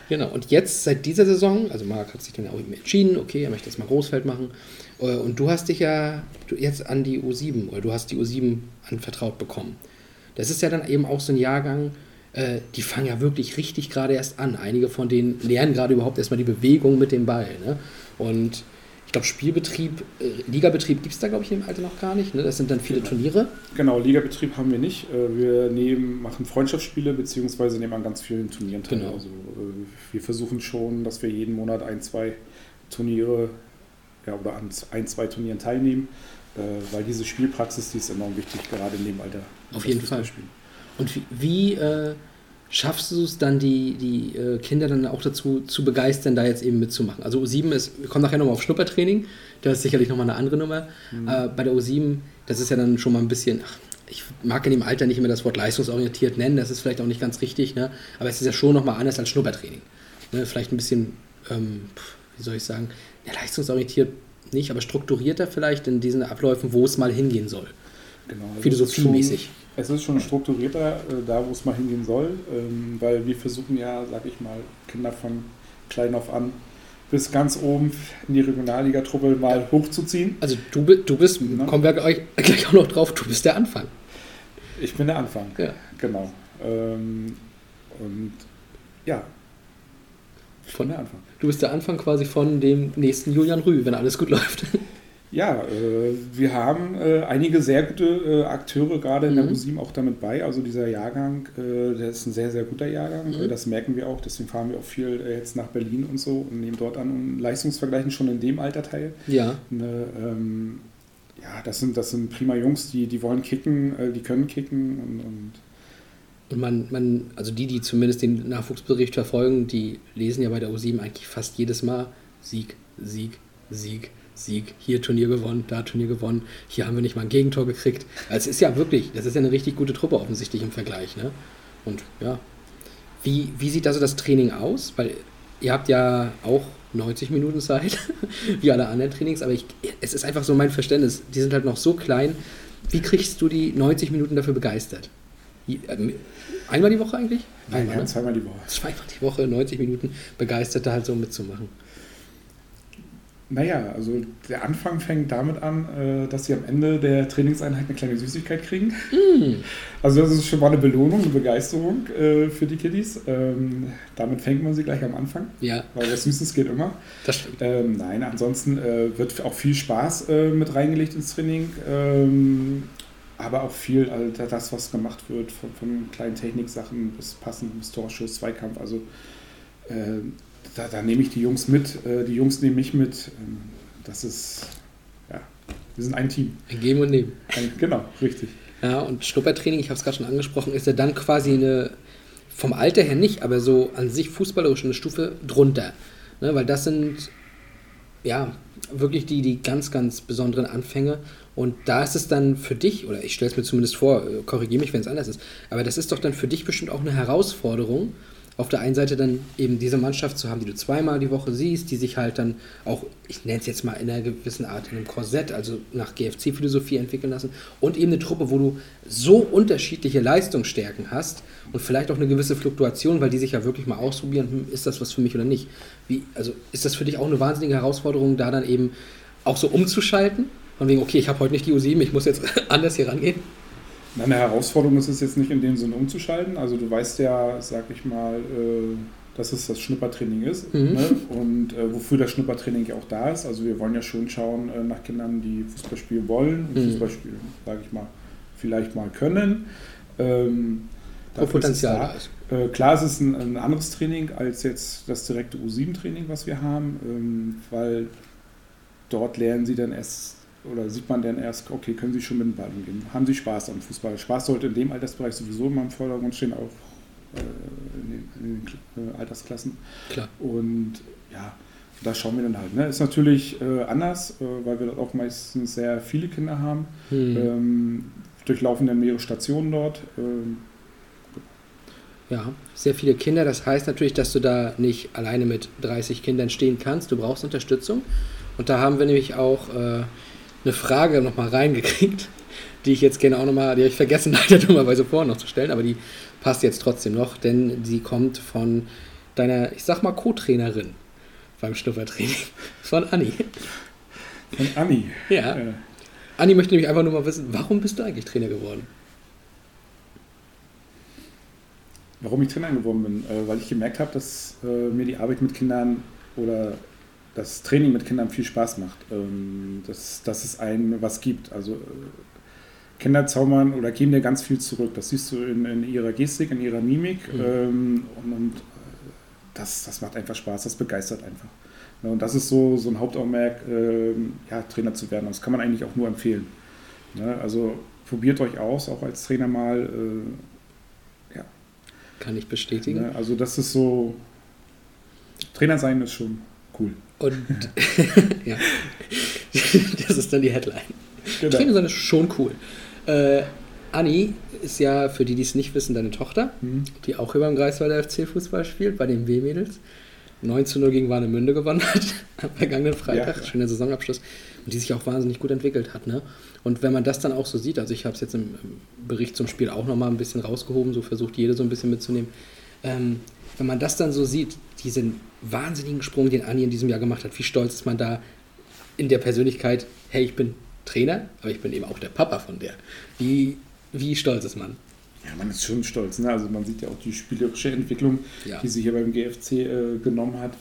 Genau, und jetzt seit dieser Saison, also Marc hat sich dann auch eben entschieden, okay, er möchte jetzt mal Großfeld machen. Äh, Und du hast dich ja jetzt an die U7 oder du hast die U7 anvertraut bekommen. Das ist ja dann eben auch so ein Jahrgang, äh, die fangen ja wirklich richtig gerade erst an. Einige von denen lernen gerade überhaupt erstmal die Bewegung mit dem Ball. Ne? Und ich glaube, Spielbetrieb, äh, Ligabetrieb gibt es da, glaube ich, im Alter noch gar nicht. Ne? Das sind dann viele Turniere. Genau, Ligabetrieb haben wir nicht. Äh, Wir nehmen, machen Freundschaftsspiele beziehungsweise nehmen an ganz vielen Turnieren teil. Genau. Also äh, wir versuchen schon, dass wir jeden Monat ein, zwei Turniere ja, oder an ein, zwei Turnieren teilnehmen, äh, weil diese Spielpraxis, die ist enorm wichtig, gerade in dem Alter. Auf jeden Fall. Fußballspielen. Und wie, wie äh, schaffst du es dann, die, die äh, Kinder dann auch dazu zu begeistern, da jetzt eben mitzumachen? Also U7 ist, wir kommen nachher nochmal auf Schnuppertraining, das ist sicherlich nochmal eine andere Nummer. Äh, bei der U7, das ist ja dann schon mal ein bisschen, ach, ich mag in dem Alter nicht immer das Wort leistungsorientiert nennen, das ist vielleicht auch nicht ganz richtig, ne? aber es ist ja schon nochmal anders als Schnuppertraining. Ne? Vielleicht ein bisschen, ähm, wie soll ich sagen, ja, leistungsorientiert nicht, aber strukturierter vielleicht in diesen Abläufen, wo es mal hingehen soll. Genau, also Philosophiemäßig. Es ist schon strukturierter, äh, da wo es mal hingehen soll, ähm, weil wir versuchen ja, sag ich mal, Kinder von klein auf an bis ganz oben in die Regionalligatruppe mal hochzuziehen. Also du, du bist, Ne? kommen wir gleich gleich auch noch drauf, du bist der Anfang. Ich bin der Anfang. Ja. Genau. Ähm, und ja, Von der Anfang. Du bist der Anfang quasi von dem nächsten Julian Rü, wenn alles gut läuft. Ja, äh, wir haben äh, einige sehr gute äh, Akteure gerade in der Mhm. U7 auch damit bei. Also dieser Jahrgang, äh, der ist ein sehr, sehr guter Jahrgang. Mhm. Äh, Das merken wir auch. Deswegen fahren wir auch viel äh, jetzt nach Berlin und so und nehmen dort an und Leistungsvergleichen schon in dem Alter teil. Ja, Ne, ähm, ja, das sind, das sind prima Jungs, die, die wollen kicken, die können kicken und, und und man, man, also die, die zumindest den Nachwuchsbericht verfolgen, die lesen ja bei der U7 eigentlich fast jedes Mal Sieg, Sieg, Sieg, Sieg. Hier Turnier gewonnen, da Turnier gewonnen. Hier haben wir nicht mal ein Gegentor gekriegt. Also es ist ja wirklich, das ist ja eine richtig gute Truppe offensichtlich im Vergleich. Ne? Und ja, wie, wie sieht also das Training aus? Weil ihr habt ja auch 90 Minuten Zeit, *laughs* wie alle anderen Trainings, aber ich, es ist einfach so mein Verständnis. Die sind halt noch so klein. Wie kriegst du die 90 Minuten dafür begeistert? Ähm, Einmal die Woche eigentlich? Einmal, ja, ne? zweimal die Woche. Zweimal die Woche, 90 Minuten begeistert da halt so mitzumachen. Naja, also der Anfang fängt damit an, äh, dass sie am Ende der Trainingseinheit eine kleine Süßigkeit kriegen. Mm. Also das ist schon mal eine Belohnung, eine Begeisterung äh, für die Kiddies. Ähm, damit fängt man sie gleich am Anfang, Ja, weil was Süßes geht immer. das stimmt. Ähm, nein, ansonsten äh, wird auch viel Spaß mit reingelegt ins Training. Ähm, aber auch viel, also das, was gemacht wird, von, von kleinen Techniksachen bis Passen, bis Torschuss, Zweikampf. Also da, da nehme ich die Jungs mit, äh, die Jungs nehmen mich mit. Ähm, das ist, ja, wir sind ein Team. Ein Geben und Nehmen. Ein, genau, richtig. Ja, und Schnuppertraining, ich habe es gerade schon angesprochen, ist ja dann quasi eine, vom Alter her nicht, aber so an sich fußballerisch eine Stufe drunter. Ne, weil das sind, ja, wirklich die, die ganz, ganz besonderen Anfänge. Und da ist es dann für dich, oder ich stelle es mir zumindest vor, korrigiere mich, wenn es anders ist, aber das ist doch dann für dich bestimmt auch eine Herausforderung, auf der einen Seite dann eben diese Mannschaft zu haben, die du zweimal die Woche siehst, die sich halt dann auch, ich nenne es jetzt mal in einer gewissen Art, in einem Korsett, also nach GFC-Philosophie entwickeln lassen und eben eine Truppe, wo du so unterschiedliche Leistungsstärken hast und vielleicht auch eine gewisse Fluktuation, weil die sich ja wirklich mal ausprobieren, hm, ist das was für mich oder nicht. Wie, also ist das für dich auch eine wahnsinnige Herausforderung, da dann eben auch so umzuschalten? Von wegen, okay, ich habe heute nicht die U7, ich muss jetzt *laughs* anders hier rangehen. Eine Herausforderung ist es jetzt nicht in dem Sinne umzuschalten. Also du weißt ja, sag ich mal, äh, dass es das Schnuppertraining ist Mhm. ne? und äh, wofür das Schnuppertraining ja auch da ist. Also wir wollen ja schon schauen äh, nach Kindern, die Fußball spielen wollen und Mhm. Fußball spielen, sage ich mal, vielleicht mal können. Ähm, Wo dafür ist es Potenzial da. Äh, klar, es ist ein, ein anderes Training als jetzt das direkte U7-Training, was wir haben, ähm, weil dort lernen sie dann erst oder sieht man dann erst, okay, können sie schon mit dem Ball umgehen? Haben sie Spaß am Fußball? Spaß sollte in dem Altersbereich sowieso immer im Vordergrund stehen, auch äh, in den, äh, Altersklassen. Klar. Und ja, da schauen wir dann halt. Ne? Ist natürlich äh, anders, äh, weil wir dort auch meistens sehr viele Kinder haben. Hm. Ähm, durchlaufen dann mehrere Stationen dort. Ähm, Ja, sehr viele Kinder. Das heißt natürlich, dass du da nicht alleine mit 30 Kindern stehen kannst. Du brauchst Unterstützung. Und da haben wir nämlich auch äh, eine Frage nochmal reingekriegt, die ich jetzt gerne auch nochmal, die habe ich vergessen *laughs* leider dummerweise vorher noch zu stellen, aber die passt jetzt trotzdem noch, denn sie kommt von deiner, ich sag mal, Co-Trainerin beim Schnuppertraining, *laughs* von Anni. von Anni. Ja. Äh, Anni möchte nämlich einfach nur mal wissen, warum bist du eigentlich Trainer geworden? Warum ich Trainer geworden bin? Äh, weil ich gemerkt habe, dass äh, mir die Arbeit mit Kindern oder das Training mit Kindern viel Spaß macht. Ähm, dass, dass es einem was gibt. Also äh, Kinder zaubern oder geben dir ganz viel zurück. Das siehst du in, in ihrer Gestik, in ihrer Mimik. Mhm. Ähm, und und äh, das, das macht einfach Spaß, das begeistert einfach. Ja, und das ist so, so ein Hauptaugenmerk, ähm, ja, Trainer zu werden. Das kann man eigentlich auch nur empfehlen. Ne? Also probiert euch aus, auch als Trainer mal. Äh, Kann ich bestätigen. Ne? Also das ist so, Trainer sein ist schon cool. Und *laughs* ja, das ist dann die Headline. Genau. Sein ist schon cool. Äh, Anni ist ja, für die, die es nicht wissen, deine Tochter, Mhm. die auch über dem Greifswalder FC Fußball spielt, bei den W-Mädels. 9 zu 0 gegen Warnemünde gewonnen hat *laughs* am vergangenen Freitag. Ja. Schöner Saisonabschluss. Und die sich auch wahnsinnig gut entwickelt hat. Ne? Und wenn man das dann auch so sieht, also ich habe es jetzt im im Bericht zum Spiel auch nochmal ein bisschen rausgehoben, so versucht jede so ein bisschen mitzunehmen. Ähm, wenn man das dann so sieht, diesen wahnsinnigen Sprung, den Anni in diesem Jahr gemacht hat, wie stolz ist man da in der Persönlichkeit, hey, ich bin Trainer, aber ich bin eben auch der Papa von der. Wie, wie stolz ist man? Ja, man ist schon stolz. Ne? Also man sieht ja auch die spielerische Entwicklung, Ja. die sie hier beim GFC äh, genommen hat.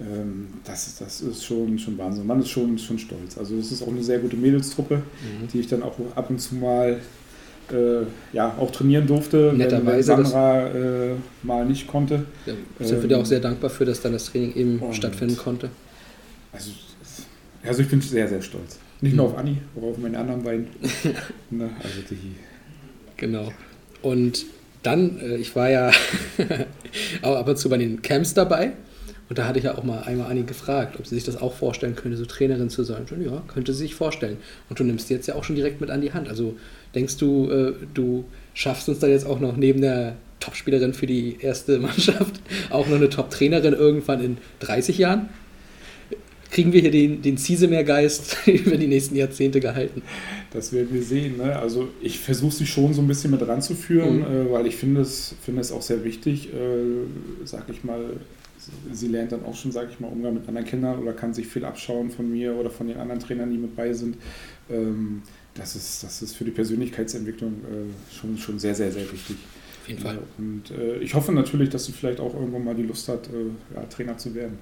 Ähm, das, das ist schon, schon Wahnsinn. Man ist schon, schon stolz. Also es ist auch eine sehr gute Mädelstruppe, Mhm. die ich dann auch ab und zu mal äh, ja, auch trainieren durfte, wenn- wenn Netterweise, das- Sandra äh, mal nicht konnte. Da sind wir dir auch sehr dankbar für, dass dann das Training eben stattfinden konnte. Also, also ich bin sehr, sehr stolz. Nicht nur auf Anni, aber auf meine anderen beiden. *laughs* ne, also die, Genau. Und dann, äh, ich war ja *laughs* auch ab und zu bei den Camps dabei. Und da hatte ich ja auch mal einmal Anni gefragt, ob sie sich das auch vorstellen könnte, so Trainerin zu sein. Und ja, könnte sie sich vorstellen. Und du nimmst die jetzt ja auch schon direkt mit an die Hand. Also denkst du, äh, du schaffst uns dann jetzt auch noch neben der Topspielerin für die erste *laughs* Mannschaft auch noch eine Top-Trainerin irgendwann in 30 Jahren? Kriegen wir hier den, den Ciesemer-Geist *laughs* über die nächsten Jahrzehnte gehalten? Das werden wir sehen. Ne? Also ich versuche sie schon so ein bisschen mit ranzuführen, Mhm. äh, weil ich finde es, finde es auch sehr wichtig, äh, sag ich mal, sie lernt dann auch schon, sag ich mal, Umgang mit anderen Kindern oder kann sich viel abschauen von mir oder von den anderen Trainern, die mit bei sind. Ähm, das, ist, das ist für die Persönlichkeitsentwicklung äh, schon, schon sehr, sehr, sehr wichtig. Auf jeden Fall. Ja, und äh, ich hoffe natürlich, dass sie vielleicht auch irgendwann mal die Lust hat, äh, ja, Trainer zu werden.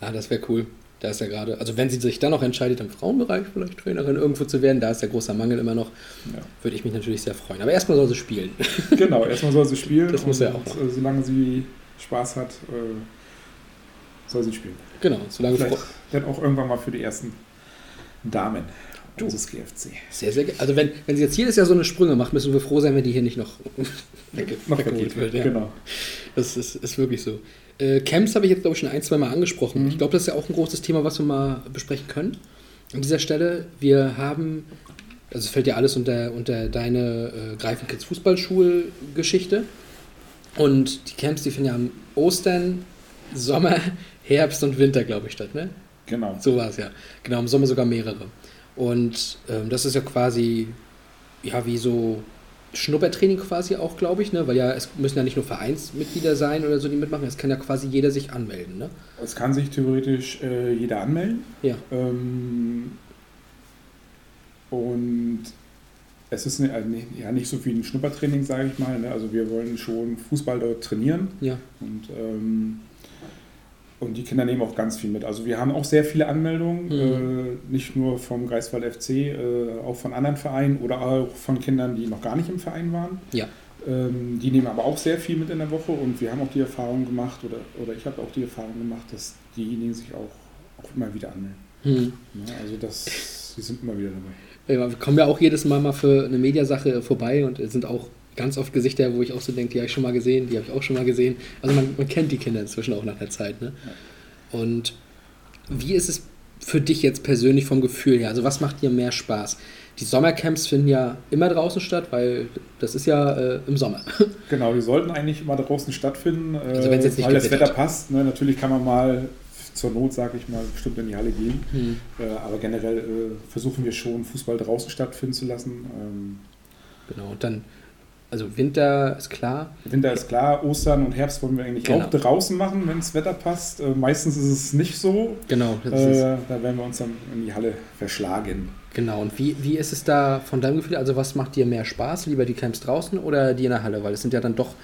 Ah, das wäre cool. Da ist ja gerade, also wenn sie sich dann noch entscheidet, im Frauenbereich vielleicht Trainerin irgendwo zu werden, da ist der großer Mangel immer noch, Ja. würde ich mich natürlich sehr freuen. Aber erstmal soll sie spielen. *laughs* Genau, erstmal soll sie spielen. Das muss ja auch noch. äh, Solange sie Spaß hat, äh, soll sie spielen. genau, solange Vielleicht dann auch irgendwann mal für die ersten Damen Du. unseres GFC. Sehr, sehr Also wenn, wenn sie jetzt jedes Jahr so eine Sprünge macht, müssen wir froh sein, wenn die hier nicht noch, *laughs* wegge Noch weggeholt wird. Ja. Genau. Das ist, ist wirklich so. Äh, Camps habe ich jetzt, glaube ich, schon ein, zwei Mal angesprochen. Mhm. Ich glaube, das ist ja auch ein großes Thema, was wir mal besprechen können. An dieser Stelle, wir haben, also es fällt ja alles unter, unter deine äh, Greifenkids Fußballschulgeschichte. Und die Camps, die finden ja am Ostern, Sommer, Herbst und Winter, glaube ich, statt, ne? Genau. So war es ja. Genau, im Sommer sogar mehrere. Und ähm, das ist ja quasi, ja, wie so Schnuppertraining quasi auch, glaube ich, ne? Weil ja, es müssen ja nicht nur Vereinsmitglieder sein oder so, die mitmachen, es kann ja quasi jeder sich anmelden, ne? Es kann sich theoretisch äh, jeder anmelden. Ja. Ähm, und es ist ne, also ne- ja nicht so wie ein Schnuppertraining, sage ich mal. Ne? Also wir wollen schon Fußball dort trainieren. Ja. Und, ähm, und die Kinder nehmen auch ganz viel mit. Also wir haben auch sehr viele Anmeldungen, Mhm. äh, nicht nur vom Greifswald FC, äh, auch von anderen Vereinen oder auch von Kindern, die noch gar nicht im Verein waren. Ja. Ähm, die nehmen aber auch sehr viel mit in der Woche und wir haben auch die Erfahrung gemacht, oder, oder ich habe auch die Erfahrung gemacht, dass diejenigen sich auch, auch immer wieder anmelden. Hm. Ja, also das, sie sind immer wieder dabei. Ja, wir kommen ja auch jedes Mal mal für eine Mediasache vorbei und sind auch ganz oft Gesichter, wo ich auch so denke, die habe ich schon mal gesehen, die habe ich auch schon mal gesehen. Also man, man kennt die Kinder inzwischen auch nach der Zeit. Ne? Und wie ist es für dich jetzt persönlich vom Gefühl her? Also was macht dir mehr Spaß? Die Sommercamps finden ja immer draußen statt, weil das ist ja äh, im Sommer. *laughs* Genau, die sollten eigentlich immer draußen stattfinden, äh, Also wenn jetzt nicht weil das. Wetter passt. Ne? Natürlich kann man mal zur Not, sage ich mal, bestimmt in die Halle gehen. Hm. Äh, aber generell äh, versuchen wir schon, Fußball draußen stattfinden zu lassen. Ähm, Genau, und dann, also Winter ist klar. Winter ist klar, Ostern und Herbst wollen wir eigentlich Genau. auch draußen machen, wenn das Wetter passt. Äh, meistens ist es nicht so. Genau, Äh, da werden wir uns dann in die Halle verschlagen. genau. Und wie, wie ist es da von deinem Gefühl? Also was macht dir mehr Spaß? Lieber die Camps draußen oder die in der Halle? Weil es sind ja dann doch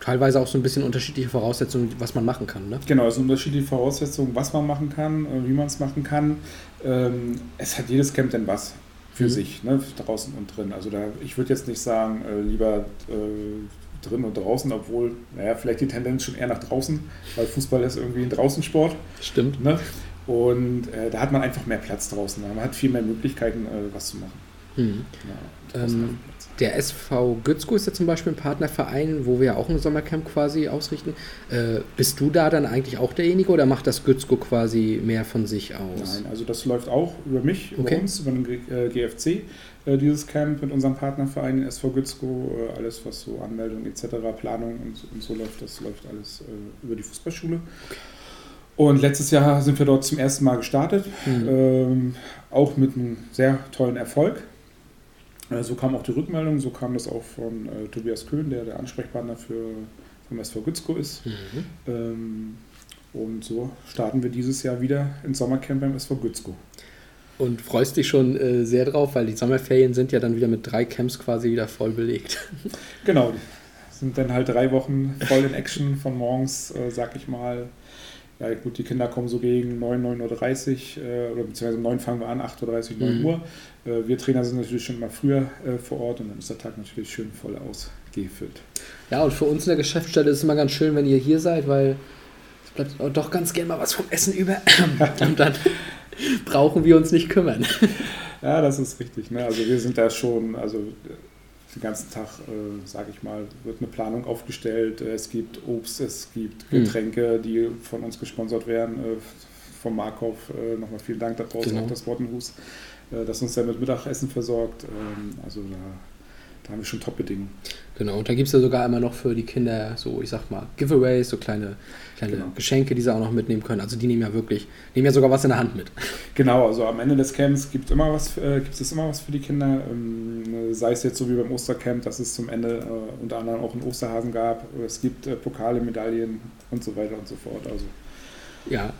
teilweise auch so ein bisschen unterschiedliche Voraussetzungen, was man machen kann. Ne? Genau, es sind unterschiedliche Voraussetzungen, was man machen kann, äh, wie man es machen kann. Ähm, es hat jedes Camp denn was für Mhm. sich, ne? draußen und drin. Also da, ich würde jetzt nicht sagen, äh, lieber äh, drin und draußen, obwohl, naja, vielleicht die Tendenz schon eher nach draußen, weil Fußball ist irgendwie ein Draußensport. Stimmt. Ne? Und äh, da hat man einfach mehr Platz draußen. Man hat viel mehr Möglichkeiten, äh, was zu machen. Hm. Ja, Ähm. Der SV Gützko ist ja zum Beispiel ein Partnerverein, wo wir ja auch ein Sommercamp quasi ausrichten. Äh, bist du da dann eigentlich auch derjenige oder macht das Gützko quasi mehr von sich aus? Nein, also das läuft auch über mich, über Okay. uns, über den G- äh, GFC, äh, dieses Camp mit unserem Partnerverein den SV Gützko, äh, alles was so Anmeldung etc., Planung und, und so läuft, das läuft alles äh, über die Fußballschule. Und letztes Jahr sind wir dort zum ersten Mal gestartet, Hm. ähm, auch mit einem sehr tollen Erfolg. Äh, so kam auch die Rückmeldung, so kam das auch von äh, Tobias Köhn, der der Ansprechpartner für vom SV Gützko ist. Mhm. Ähm, und so starten wir dieses Jahr wieder ins Sommercamp beim SV Gützko. Und freust dich schon äh, sehr drauf, weil die Sommerferien sind ja dann wieder mit drei Camps quasi wieder voll belegt. *laughs* Genau, sind dann halt drei Wochen voll in Action von morgens, äh, sag ich mal. Ja, gut, die Kinder kommen so gegen 9, 9.30 Uhr, äh, oder beziehungsweise um 9 fangen wir an, 8.30 Uhr, 9 Mhm. Uhr. Äh, wir Trainer sind natürlich schon mal früher äh, vor Ort und dann ist der Tag natürlich schön voll ausgefüllt. Ja, und für uns in der Geschäftsstelle ist es immer ganz schön, wenn ihr hier seid, weil es bleibt doch ganz gerne mal was vom Essen über. *laughs* Und dann brauchen wir uns nicht kümmern. Ja, das ist richtig. Ne? Also wir sind da schon, also den ganzen Tag, äh, sage ich mal, wird eine Planung aufgestellt. Äh, Es gibt Obst, es gibt Hm. Getränke, die von uns gesponsert werden. Äh, vom Markov äh, nochmal vielen Dank da draußen Genau. auf das Wottenhus, äh, das uns da mit Mittagessen versorgt. Ähm, also da, da haben wir schon Top-Bedingungen. Genau, und da gibt es ja sogar immer noch für die Kinder so, ich sag mal, Giveaways, so kleine, kleine Genau. Geschenke, die sie auch noch mitnehmen können. Also die nehmen ja wirklich, nehmen ja sogar was in der Hand mit. Genau, also am Ende des Camps gibt, immer was, äh, gibt es immer was für die Kinder. Ähm, sei es jetzt so wie beim Ostercamp, dass es zum Ende äh, unter anderem auch einen Osterhasen gab. Es gibt äh, Pokale, Medaillen und so weiter und so fort. Also Ja,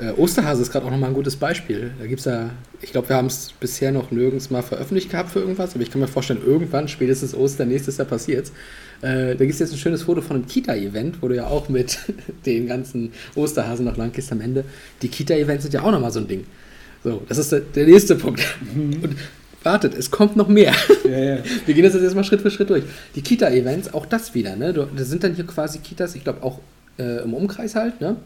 äh, Osterhase ist gerade auch nochmal ein gutes Beispiel. Da gibt es ja, ich glaube, wir haben es bisher noch nirgends mal veröffentlicht gehabt für irgendwas, aber ich kann mir vorstellen, irgendwann, spätestens Ostern, nächstes Jahr passiert äh, Da gibt es jetzt ein schönes Foto von einem Kita-Event, wo du ja auch mit *laughs* den ganzen Osterhasen noch lang gehst am Ende. Die Kita-Events sind ja auch nochmal so ein Ding. So, das ist der, der nächste Punkt. Und wartet, es kommt noch mehr. ja, ja. *laughs* Wir gehen das jetzt erstmal Schritt für Schritt durch. Die Kita-Events, auch das wieder, ne? Das sind dann hier quasi Kitas, ich glaube auch äh, im Umkreis halt, ne?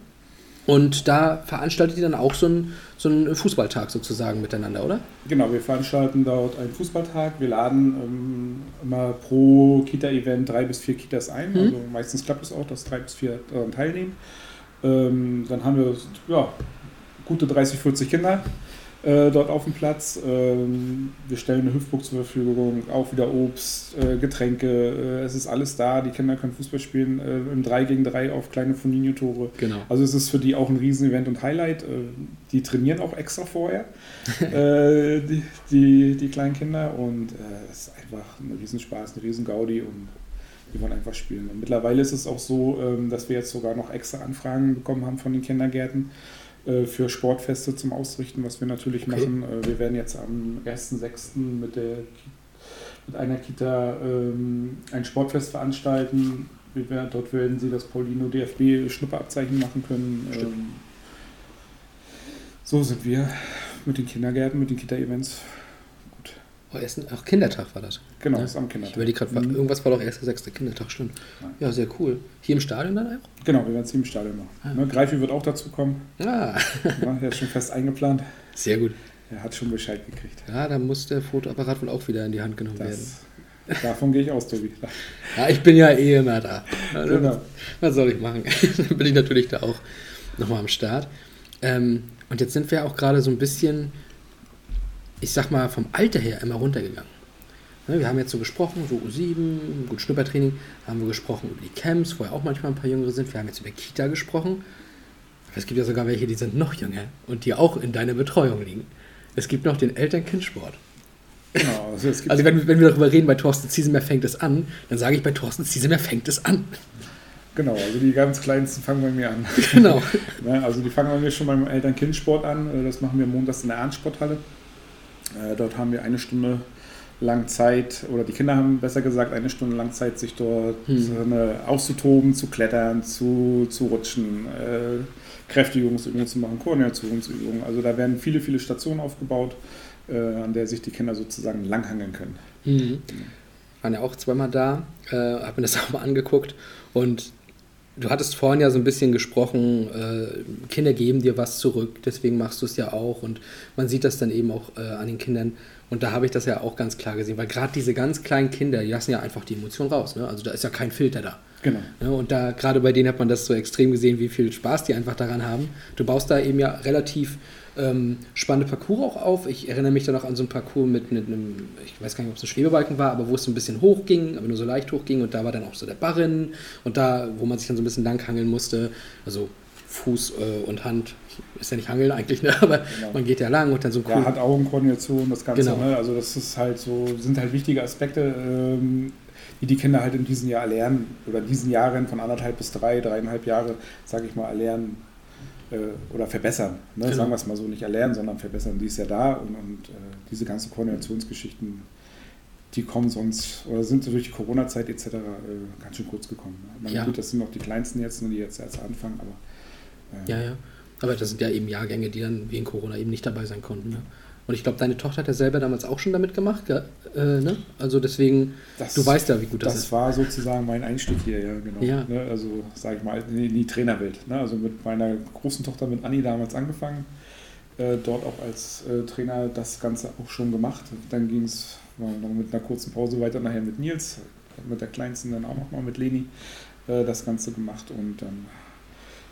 Und da veranstaltet ihr dann auch so einen, so einen Fußballtag sozusagen miteinander, oder? Genau, wir veranstalten dort einen Fußballtag. Wir laden ähm, immer pro Kita-Event drei bis vier Kitas ein. Mhm. Also meistens klappt es auch, dass drei bis vier daran teilnehmen. Ähm, dann haben wir ja, gute 30, 40 Kinder äh, dort auf dem Platz. Ähm, wir stellen eine Hüpfburg zur Verfügung, auch wieder Obst, äh, Getränke. Äh, es ist alles da. Die Kinder können Fußball spielen äh, im 3 gegen 3 auf kleine Foninho-Tore. Genau. Also es ist für die auch ein Riesenevent und Highlight. Äh, Die trainieren auch extra vorher, *laughs* äh, die, die, die kleinen Kinder. Und es ist einfach ein Riesenspaß, ein Riesengaudi und die wollen einfach spielen. Und mittlerweile ist es auch so, ähm, dass wir jetzt sogar noch extra Anfragen bekommen haben von den Kindergärten für Sportfeste zum Ausrichten, was wir natürlich Okay. machen. Äh, Wir werden jetzt am 1.6. mit der mit einer Kita ähm, ein Sportfest veranstalten. Werden, dort werden sie das Paulino DFB Schnupperabzeichen machen können. Ähm, so sind wir mit den Kindergärten, mit den Kita-Events. Erst, ach, Kindertag war das. Genau, Ja. ist am Ich Kindertag. überlege gerade, Mhm. irgendwas war doch erst der sechste Kindertag, stimmt. Ja. Ja, sehr cool. Hier im Stadion dann auch? Genau, wir werden es hier im Stadion machen. Ah. Ne, Greifi wird auch dazu kommen. Ah, Ja, er ist schon fest eingeplant. sehr gut. Er hat schon Bescheid gekriegt. Ja, da muss der Fotoapparat wohl auch wieder in die Hand genommen werden. Das, davon gehe ich aus, Tobi. *laughs* Ja, ich bin ja eh immer da. Genau. Was soll ich machen? *laughs* Dann bin ich natürlich da auch nochmal am Start. Ähm, und jetzt sind wir auch gerade so ein bisschen, ich sag mal, vom Alter her immer runtergegangen. Ne, wir haben jetzt so gesprochen, so U7, gut Schnuppertraining, haben wir gesprochen über die Camps, wo ja auch manchmal ein paar Jüngere sind. Wir haben jetzt über Kita gesprochen. Aber es gibt ja sogar welche, die sind noch jünger und die auch in deiner Betreuung liegen. Es gibt noch den Eltern-Kind-Sport. genau. Also, Also wenn, wenn wir darüber reden, bei Thorsten Ziesemer fängt es an, dann sage ich, bei Thorsten Ziesemer fängt es an. genau, also die ganz Kleinsten fangen bei mir an. Genau. *laughs* Ne, also die fangen bei mir schon beim Eltern-Kind-Sport an. Äh, Das machen wir montags in der Ernstsporthalle. Äh, Dort haben wir eine Stunde lang Zeit, oder die Kinder haben besser gesagt, eine Stunde lang Zeit, sich dort Hm. so eine, auszutoben, zu klettern, zu, zu rutschen, äh, Kräftigungsübungen zu machen, Koordinationsübungen. Also da werden viele, viele Stationen aufgebaut, äh, an der sich die Kinder sozusagen langhangeln können. Mhm. Waren ja auch zweimal da, äh, habe mir das *laughs* auch mal angeguckt und du hattest vorhin ja so ein bisschen gesprochen, äh, Kinder geben dir was zurück, deswegen machst du es ja auch und man sieht das dann eben auch äh, an den Kindern und da habe ich das ja auch ganz klar gesehen, weil gerade diese ganz kleinen Kinder, die lassen ja einfach die Emotionen raus, ne? also da ist ja kein Filter da. Genau. Ja, und da gerade bei denen hat man das so extrem gesehen, wie viel Spaß die einfach daran haben. Du baust da eben ja relativ ähm, spannende Parcours auch auf. Ich erinnere mich da noch an so ein Parcours mit, mit einem, ich weiß gar nicht, ob es ein Schwebebalken war, aber wo es ein bisschen hoch ging, aber nur so leicht hoch ging und da war dann auch so der Barren und da, wo man sich dann so ein bisschen langhangeln musste, also Fuß äh, und Hand, ist ja nicht Hangeln eigentlich, ne? *laughs* aber Genau. man geht ja lang und dann so cool. Ja, Hand-Augen-Koordination, das Ganze. Genau. Ne? Also das ist halt so, sind halt wichtige Aspekte, ähm, die die Kinder halt in diesem Jahr erlernen oder in diesen Jahren von anderthalb bis drei, dreieinhalb Jahre, sage ich mal, erlernen. Äh, oder verbessern. Ne? Genau. Sagen wir es mal so, nicht erlernen, sondern verbessern. Die ist ja da und, und äh, diese ganzen Koordinationsgeschichten, die kommen sonst oder sind durch die Corona-Zeit etc. Äh, ganz schön kurz gekommen. Ne? Ja. Gut, das sind noch die kleinsten jetzt, die jetzt erst anfangen, aber. Äh, ja, ja. Aber das sind ja eben Jahrgänge, die dann wegen Corona eben nicht dabei sein konnten. Ne? Und ich glaube, deine Tochter hat ja selber damals auch schon damit gemacht. Äh, ne? Also deswegen, das, du weißt ja, wie gut das, das ist. Das war sozusagen mein Einstieg hier, ja, genau. Ja. Ne? Also, sage ich mal, in die, in die Trainerwelt. Ne? Also mit meiner großen Tochter, mit Anni damals angefangen. Äh, dort auch als äh, Trainer das Ganze auch schon gemacht. Dann ging es noch mit einer kurzen Pause weiter nachher mit Nils, mit der Kleinsten dann auch nochmal mit Leni äh, das Ganze gemacht. Und dann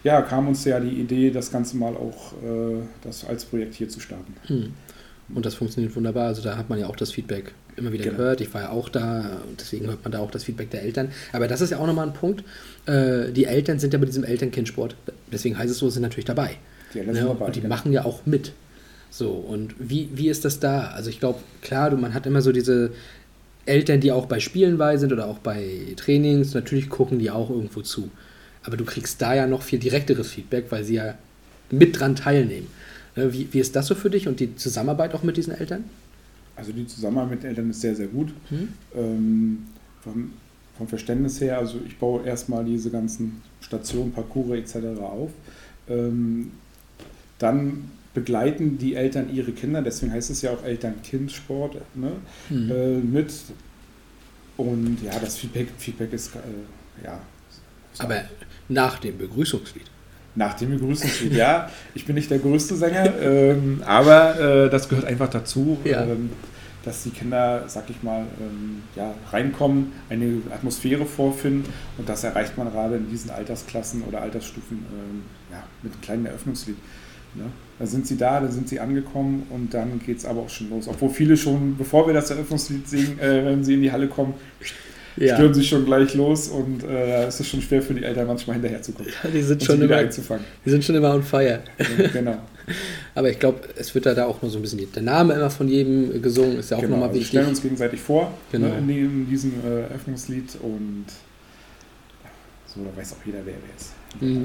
ja, kam uns ja die Idee, das Ganze mal auch äh, das als Projekt hier zu starten. Hm. Und das funktioniert wunderbar. Also da hat man ja auch das Feedback immer wieder genau. gehört. Ich war ja auch da und deswegen hört man da auch das Feedback der Eltern. Aber das ist ja auch nochmal ein Punkt. Äh, die Eltern sind ja bei diesem Eltern-Kind-Sport, deswegen heißt es so, sind natürlich dabei. Die ne? dabei, und die genau. machen ja auch mit. So, und wie, wie ist das da? Also ich glaube, klar, du, man hat immer so diese Eltern, die auch bei Spielen bei sind oder auch bei Trainings, natürlich gucken die auch irgendwo zu. Aber du kriegst da ja noch viel direkteres Feedback, weil sie ja mit dran teilnehmen. Äh, wie, wie ist das so für dich und die Zusammenarbeit auch mit diesen Eltern? Also die Zusammenarbeit mit Eltern ist sehr, sehr gut. Hm? Ähm, vom, vom, Verständnis her, also ich baue erstmal diese ganzen Stationen, Parcours etc. auf. Ähm, dann begleiten die Eltern ihre Kinder, deswegen heißt es ja auch Eltern-Kind-Sport, ne? Hm. Äh, mit. Und ja, das Feedback, Feedback ist, äh, ja. Aber nach dem Begrüßungslied. Nach dem Begrüßungslied, ja. Ich bin nicht der größte Sänger, ähm, aber äh, das gehört einfach dazu, ja. ähm, dass die Kinder, sag ich mal, ähm, ja, reinkommen, eine Atmosphäre vorfinden und das erreicht man gerade in diesen Altersklassen oder Altersstufen ähm, ja, mit einem kleinen Eröffnungslied. Ne? Da sind sie da, da sind sie angekommen und dann geht es aber auch schon los. Obwohl viele schon, bevor wir das Eröffnungslied singen, äh, wenn sie in die Halle kommen, ja. stürmen sich schon gleich los und äh, es ist schon schwer für die Eltern manchmal hinterherzukommen. Ja, die sind schon immer einzufangen. Die sind schon immer on fire. Ja, genau. *laughs* Aber ich glaube, es wird da, da auch nur so ein bisschen der Name immer von jedem gesungen, ist ja auch genau, nochmal also wichtig. Wir stellen uns gegenseitig vor genau. ne, in, in, diesem äh, Eröffnungslied und so, da weiß auch jeder, wer wer ist. Mhm.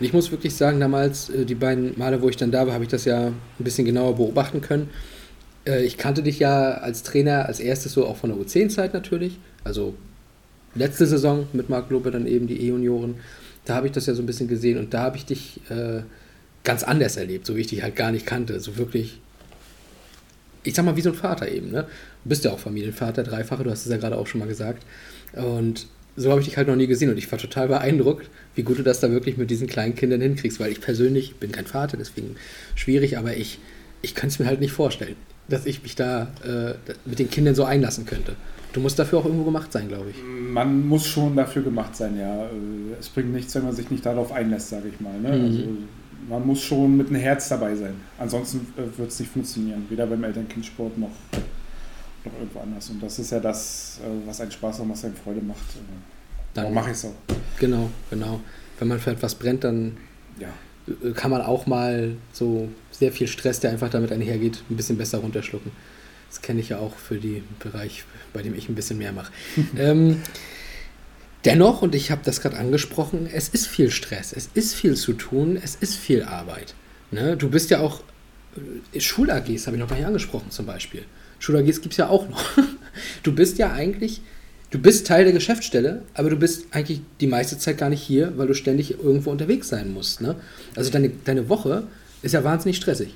Und ich muss wirklich sagen, damals, äh, die beiden Male, wo ich dann da war, habe ich das ja ein bisschen genauer beobachten können. Äh, ich kannte dich ja als Trainer als erstes so auch von der U10-Zeit natürlich. Also letzte Saison mit Marc Lobe dann eben die E-Junioren. Da habe ich das ja so ein bisschen gesehen und da habe ich dich äh, ganz anders erlebt, so wie ich dich halt gar nicht kannte. So wirklich, ich sag mal, wie so ein Vater eben. Ne? Du bist ja auch Familienvater, dreifache, du hast es ja gerade auch schon mal gesagt. Und so habe ich dich halt noch nie gesehen und ich war total beeindruckt, wie gut du das da wirklich mit diesen kleinen Kindern hinkriegst, weil ich persönlich bin kein Vater, deswegen schwierig, aber ich, ich kann es mir halt nicht vorstellen, dass ich mich da äh, mit den Kindern so einlassen könnte. Du musst dafür auch irgendwo gemacht sein, glaube ich. Man muss schon dafür gemacht sein, ja. Es bringt nichts, wenn man sich nicht darauf einlässt, sage ich mal. Ne? Mhm. Also, man muss schon mit einem Herz dabei sein. Ansonsten äh, wird es nicht funktionieren. Weder beim Eltern-Kind-Sport noch, noch irgendwo anders. Und das ist ja das, äh, was einen Spaß macht, was einen Freude macht. Dann mache ich es auch. Genau, genau. Wenn man für etwas brennt, dann. Äh, kann man auch mal so sehr viel Stress, der einfach damit einhergeht, ein bisschen besser runterschlucken. Das kenne ich ja auch für den Bereich, bei dem ich ein bisschen mehr mache. *laughs* ähm, dennoch, und ich habe das gerade angesprochen, es ist viel Stress, es ist viel zu tun, es ist viel Arbeit. Ne? Du bist ja auch, äh, Schul-AGs habe ich noch gar nicht angesprochen zum Beispiel. Schul-AGs gibt es ja auch noch. *laughs* Du bist ja eigentlich, du bist Teil der Geschäftsstelle, aber du bist eigentlich die meiste Zeit gar nicht hier, weil du ständig irgendwo unterwegs sein musst. Ne? Also deine, deine Woche ist ja wahnsinnig stressig.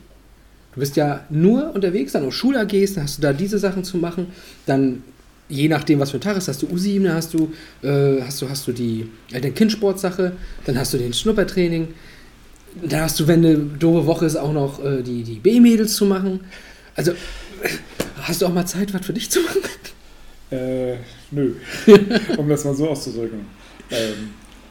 Du bist ja nur unterwegs, dann auf Schul gehst, dann hast du da diese Sachen zu machen, dann je nachdem, was für ein Tag ist, hast du U7, dann hast du, äh, hast du, hast du die Eltern-Kind-Sport-Sache, dann hast du den Schnuppertraining, dann hast du, wenn eine doofe Woche ist, auch noch äh, die, die B-Mädels zu machen. Also, hast du auch mal Zeit, was für dich zu machen? Äh, nö, *laughs* um das mal so auszudrücken. Ähm,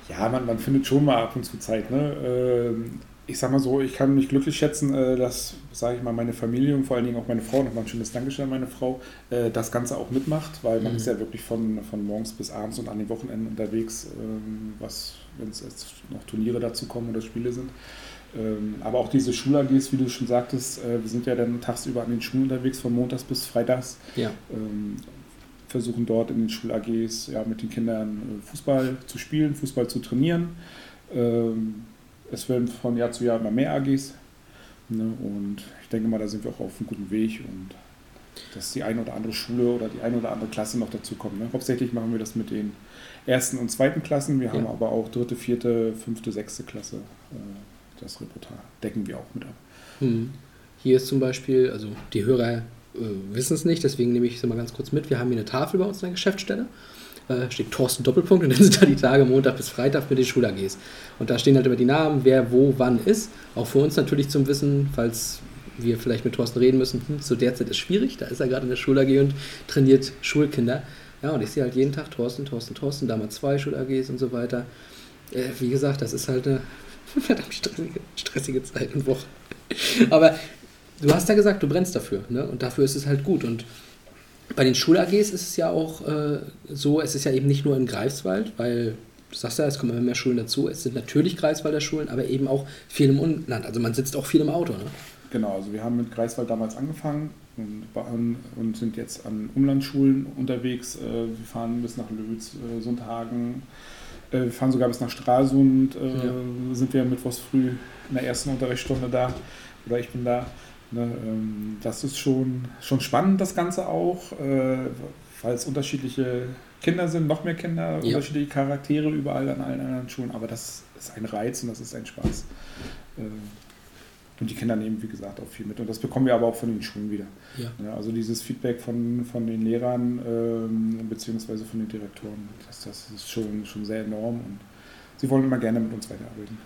ja, man, man findet schon mal ab und zu Zeit, ne? Ähm, ich sag mal so, ich kann mich glücklich schätzen, äh, dass, sage ich mal, meine Familie und vor allen Dingen auch meine Frau, nochmal ein schönes Dankeschön an meine Frau, äh, das Ganze auch mitmacht, weil man mhm. ist ja wirklich von, von morgens bis abends und an den Wochenenden unterwegs, ähm, was, wenn es jetzt noch Turniere dazu kommen oder Spiele sind. Ähm, aber auch diese Schul-AGs, wie du schon sagtest, äh, wir sind ja dann tagsüber an den Schulen unterwegs, von montags bis freitags. Ja. Ähm, versuchen dort in den Schul-AGs ja, mit den Kindern Fußball zu spielen, Fußball zu trainieren es werden von Jahr zu Jahr immer mehr AGs. Ne? Und ich denke mal, da sind wir auch auf einem guten Weg und dass die eine oder andere Schule oder die eine oder andere Klasse noch dazu kommt. Ne? Hauptsächlich machen wir das mit den ersten und zweiten Klassen. Wir ja. haben aber auch dritte, vierte, fünfte, sechste Klasse. Äh, das Repertoire decken wir auch mit ab. Hm. Hier ist zum Beispiel, also die Hörer äh, wissen es nicht, deswegen nehme ich es mal ganz kurz mit. Wir haben hier eine Tafel bei uns in der Geschäftsstelle. Äh, steht Thorsten Doppelpunkt und dann *laughs* sind da die Tage Montag bis Freitag mit den Schul-AGs. Und da stehen halt immer die Namen, wer wo wann ist. Auch für uns natürlich zum Wissen, falls wir vielleicht mit Thorsten reden müssen. Hm, zu der Zeit ist schwierig, da ist er gerade in der Schul-AG und trainiert Schulkinder. Ja, und ich sehe halt jeden Tag Thorsten, Thorsten, Thorsten, damals zwei Schul-AGs und so weiter. Äh, wie gesagt, das ist halt eine *laughs* verdammt stressige, stressige Zeit und Woche. Aber du hast ja gesagt, du brennst dafür, ne? Und dafür ist es halt gut. Und bei den Schul-AGs ist es ja auch äh, so, es ist ja eben nicht nur in Greifswald, weil du sagst ja, es kommen immer mehr Schulen dazu. Es sind natürlich Greifswalder Schulen, aber eben auch viel im Umland. Also man sitzt auch viel im Auto, ne? Genau, also wir haben mit Greifswald damals angefangen und, und sind jetzt an Umlandsschulen unterwegs. Äh, wir fahren bis nach Löwitz, äh, Sundhagen, äh, wir fahren sogar bis nach Stralsund, ja. sind wir mittwochs früh in der ersten Unterrichtsstunde da oder ich bin da. Ne, ähm, das ist schon, schon spannend, das Ganze auch, weil es unterschiedliche Kinder sind, noch mehr Kinder, ja. unterschiedliche Charaktere überall an allen anderen Schulen, aber das ist ein Reiz und das ist ein Spaß. Und die Kinder nehmen, wie gesagt, auch viel mit. Und das bekommen wir aber auch von den Schulen wieder. Ja. Ja, also dieses Feedback von, von den Lehrern ähm, beziehungsweise von den Direktoren, das, das ist schon, schon sehr enorm und sie wollen immer gerne mit uns weiterarbeiten.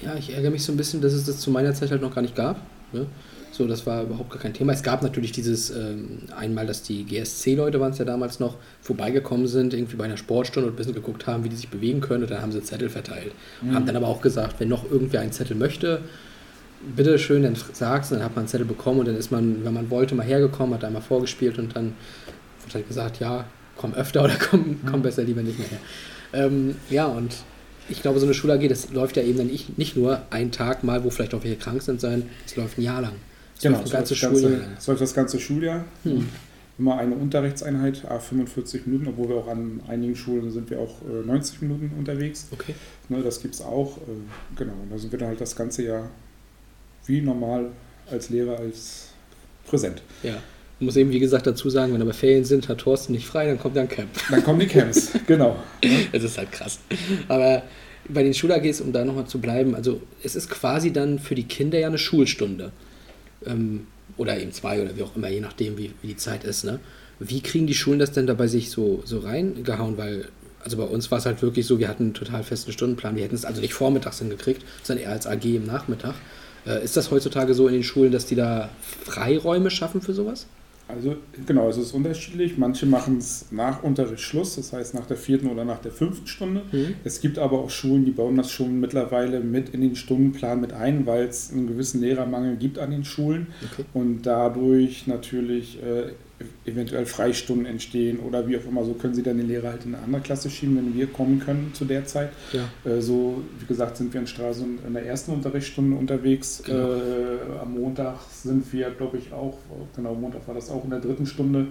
Ja, ich ärgere mich so ein bisschen, dass es das zu meiner Zeit halt noch gar nicht gab. Ne? So, das war überhaupt gar kein Thema. Es gab natürlich dieses ähm, einmal, dass die GSC-Leute waren es ja damals noch, vorbeigekommen sind, irgendwie bei einer Sportstunde und ein bisschen geguckt haben, wie die sich bewegen können. Und dann haben sie Zettel verteilt. Mhm. Haben dann aber auch gesagt, wenn noch irgendwer einen Zettel möchte, bitte schön, dann sagst du, dann hat man einen Zettel bekommen und dann ist man, wenn man wollte, mal hergekommen, hat einmal vorgespielt und dann wird halt gesagt, ja, komm öfter oder komm, komm besser lieber nicht mehr her. Ähm, ja, und ich glaube, so eine Schul-AG, das läuft ja eben dann nicht, nicht nur einen Tag mal, wo vielleicht auch welche krank sind, sondern es läuft ein Jahr lang. Es genau, ein ganzes Schuljahr. Es läuft das ganze Schuljahr. Hm. Immer eine Unterrichtseinheit, a 45 Minuten, obwohl wir auch an einigen Schulen sind wir auch äh, 90 Minuten unterwegs. Okay. Ne, das gibt es auch. Äh, genau, und da sind wir dann halt das ganze Jahr wie normal als Lehrer, als präsent. Ja. Ich muss eben, wie gesagt, dazu sagen, wenn aber Ferien sind, hat Thorsten nicht frei, dann kommt dann Camp. Dann kommen die Camps, *laughs* genau. Das ist halt krass. Aber bei den Schul-AGs, um da nochmal zu bleiben, also es ist quasi dann für die Kinder ja eine Schulstunde. Ähm, oder eben zwei oder wie auch immer, je nachdem, wie, wie die Zeit ist. Ne? Wie kriegen die Schulen das denn dabei sich so, so reingehauen? Weil, also bei uns war es halt wirklich so, wir hatten einen total festen Stundenplan. Wir hätten es also nicht vormittags hingekriegt, sondern eher als AG im Nachmittag. Äh, ist das heutzutage so in den Schulen, dass die da Freiräume schaffen für sowas? Also genau, es ist unterschiedlich. Manche machen es nach Unterrichtsschluss, das heißt nach der vierten oder nach der fünften Stunde. Mhm. Es gibt aber auch Schulen, die bauen das schon mittlerweile mit in den Stundenplan mit ein, weil es einen gewissen Lehrermangel gibt an den Schulen okay. und dadurch natürlich äh, eventuell Freistunden entstehen oder wie auch immer. So können sie dann den Lehrer halt in eine andere Klasse schieben, wenn wir kommen können zu der Zeit. Ja. Äh, so, wie gesagt, sind wir in Stralsund in der ersten Unterrichtsstunde unterwegs. Genau. Äh, am Montag sind wir, glaube ich, auch, genau, Montag war das auch in der dritten Stunde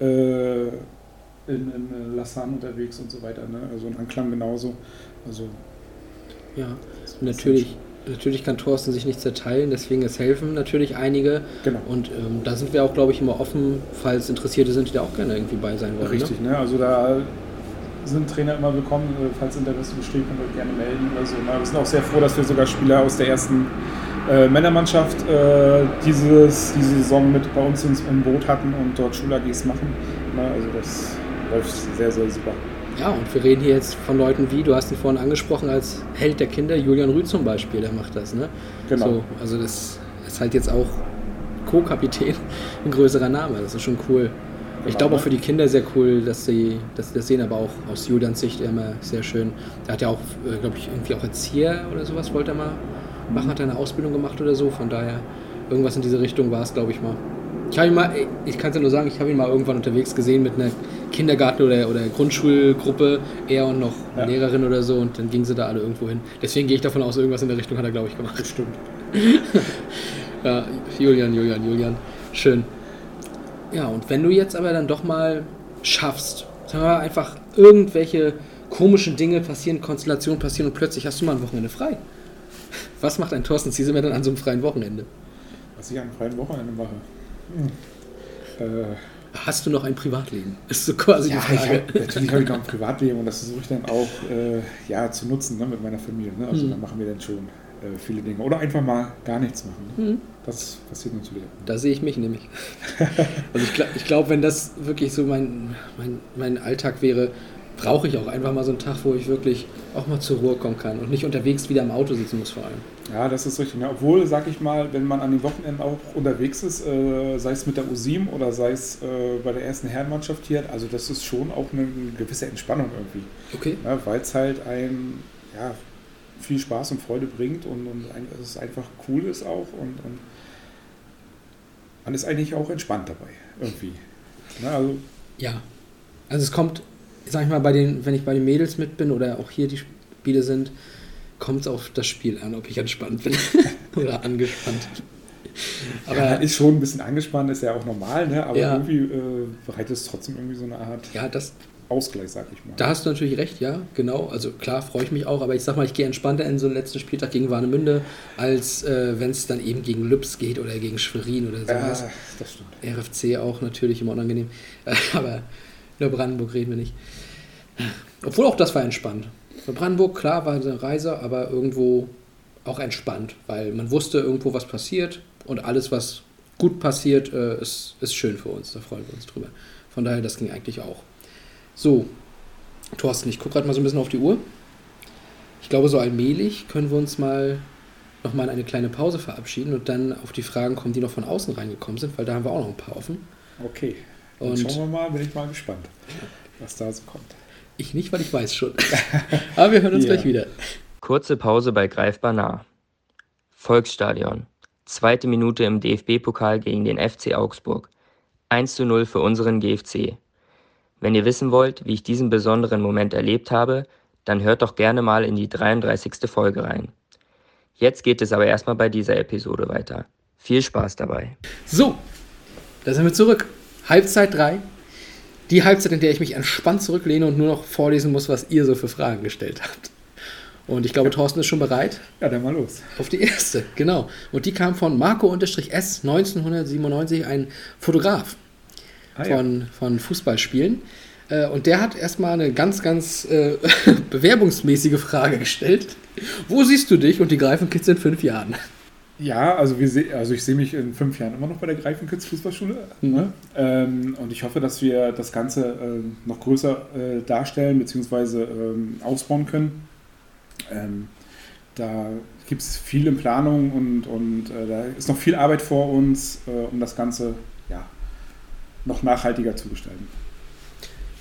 äh, in, in Lassan unterwegs und so weiter. Ne? Also in Anklang genauso. Also, ja, natürlich natürlich kann Thorsten sich nicht zerteilen, deswegen es helfen natürlich einige. Genau. Und ähm, da sind wir auch, glaube ich, immer offen, falls Interessierte sind, die da auch gerne irgendwie bei sein wollen. Ne? Richtig, ne? ne? Also da sind Trainer immer willkommen, äh, falls Interesse besteht, könnt ihr gerne melden oder so. Ne? Wir sind auch sehr froh, dass wir sogar Spieler aus der ersten äh, Männermannschaft äh, dieses, diese Saison mit bei uns im Boot hatten und dort Schul-AGs machen. Ne? Also das läuft sehr, sehr super. Ja, und wir reden hier jetzt von Leuten wie, du hast ihn vorhin angesprochen als Held der Kinder, Julian Rüth zum Beispiel, der macht das. Ne? Genau. So, also das ist halt jetzt auch Co-Kapitän, *laughs* ein größerer Name, das ist schon cool. Genau, ich glaube auch ne? für die Kinder sehr cool, dass sie, dass das sehen, aber auch aus Julians Sicht immer sehr schön. Der hat ja auch, äh, glaube ich, irgendwie auch Erzieher oder sowas wollte er mal machen, hat er eine Ausbildung gemacht oder so, von daher irgendwas in diese Richtung war es, glaube ich mal. Ich habe ihn mal, ich kann es ja nur sagen, ich habe ihn mal irgendwann unterwegs gesehen mit einer Kindergarten- oder, oder Grundschulgruppe, er und noch eine ja. Lehrerin oder so, und dann gingen sie da alle irgendwo hin. Deswegen gehe ich davon aus, irgendwas in der Richtung hat er, glaube ich, gemacht. Bestimmt. *laughs* ja, Julian, Julian, Julian. Schön. Ja, und wenn du jetzt aber dann doch mal schaffst, sagen wir mal, einfach irgendwelche komischen Dinge passieren, Konstellationen passieren und plötzlich hast du mal ein Wochenende frei. Was macht ein Thorsten Ziesemer dann an so einem freien Wochenende? Was ich an einem freien Wochenende mache? Äh, Hast du noch ein Privatleben? Ist so quasi ja, die Frage. hab, natürlich habe ich noch ein Privatleben und das versuche ich dann auch äh, ja, zu nutzen ne, mit meiner Familie. Ne? Also Mhm. da machen wir dann schon äh, viele Dinge. Oder einfach mal gar nichts machen. Ne? Mhm. Das passiert natürlich. Da sehe ich mich nämlich. *laughs* Also ich glaube, ich glaub, wenn das wirklich so mein, mein, mein Alltag wäre, brauche ich auch einfach mal so einen Tag, wo ich wirklich auch mal zur Ruhe kommen kann und nicht unterwegs wieder im Auto sitzen muss vor allem. Ja, das ist richtig. Ne? Obwohl, sag ich mal, wenn man an den Wochenenden auch unterwegs ist, äh, sei es mit der U7 oder sei es äh, bei der ersten Herrenmannschaft hier, also das ist schon auch eine gewisse Entspannung irgendwie. Okay. Ne? Weil es halt ein, ja, viel Spaß und Freude bringt und, und ein, es einfach cool ist auch und, und man ist eigentlich auch entspannt dabei irgendwie. Ne? Also, Ja. Also es kommt, sag ich mal, bei den, wenn ich bei den Mädels mit bin oder auch hier die Spiele sind, kommt es auf das Spiel an, ob ich entspannt bin *laughs* oder angespannt. aber man ist schon ein bisschen angespannt, ist ja auch normal, ne? aber Ja. irgendwie äh, bereitet es trotzdem irgendwie so eine Art ja, das, Ausgleich, sag ich mal. Da hast du natürlich recht, ja, genau. Also klar, freue ich mich auch, aber ich sag mal, ich gehe entspannter in so einen letzten Spieltag gegen Warnemünde, als äh, wenn es dann eben gegen Lübs geht oder gegen Schwerin oder sowas. Ja, das stimmt. RFC auch natürlich immer unangenehm. *laughs* aber über Brandenburg reden wir nicht. Obwohl auch das war entspannt. Für Brandenburg, klar, war eine Reise, aber irgendwo auch entspannt, weil man wusste irgendwo, was passiert und alles, was gut passiert, äh, ist, ist schön für uns. Da freuen wir uns drüber. Von daher, das ging eigentlich auch. So, Thorsten, ich gucke gerade mal so ein bisschen auf die Uhr. Ich glaube, so allmählich können wir uns mal nochmal in eine kleine Pause verabschieden und dann auf die Fragen kommen, die noch von außen reingekommen sind, weil da haben wir auch noch ein paar offen. Okay. Dann Und- schauen wir mal, bin ich mal gespannt, was da so kommt. Ich nicht, weil ich weiß schon. *laughs* Aber wir hören uns Ja. gleich wieder. Kurze Pause bei Greifbar nah. Volksstadion. Zweite Minute im DFB-Pokal gegen den FC Augsburg. 1 zu 0 für unseren GFC. Wenn ihr wissen wollt, wie ich diesen besonderen Moment erlebt habe, dann hört doch gerne mal in die 33. Folge rein. Jetzt geht es aber erstmal bei dieser Episode weiter. Viel Spaß dabei. So, da sind wir zurück. Halbzeit 3. Die Halbzeit, in der ich mich entspannt zurücklehne und nur noch vorlesen muss, was ihr so für Fragen gestellt habt. Und ich glaube, Thorsten ist schon bereit Ja, dann mal los. auf die erste. Genau. Und die kam von Marco-S 1997, ein Fotograf Ah, ja. von, von Fußballspielen. Äh, Und der hat erstmal eine ganz, ganz äh, *laughs* bewerbungsmäßige Frage gestellt. Wo siehst du dich und die Greifenkids in fünf Jahren? Ja, also, wir also ich sehe mich in fünf Jahren immer noch bei der Greifenkids Fußballschule. Mhm. Ne? Ähm, und ich hoffe, dass wir das Ganze ähm, noch größer äh, darstellen bzw. Ähm, ausbauen können. Ähm, da gibt es viel in Planung und, und äh, da ist noch viel Arbeit vor uns, äh, um das Ganze ja, noch nachhaltiger zu gestalten.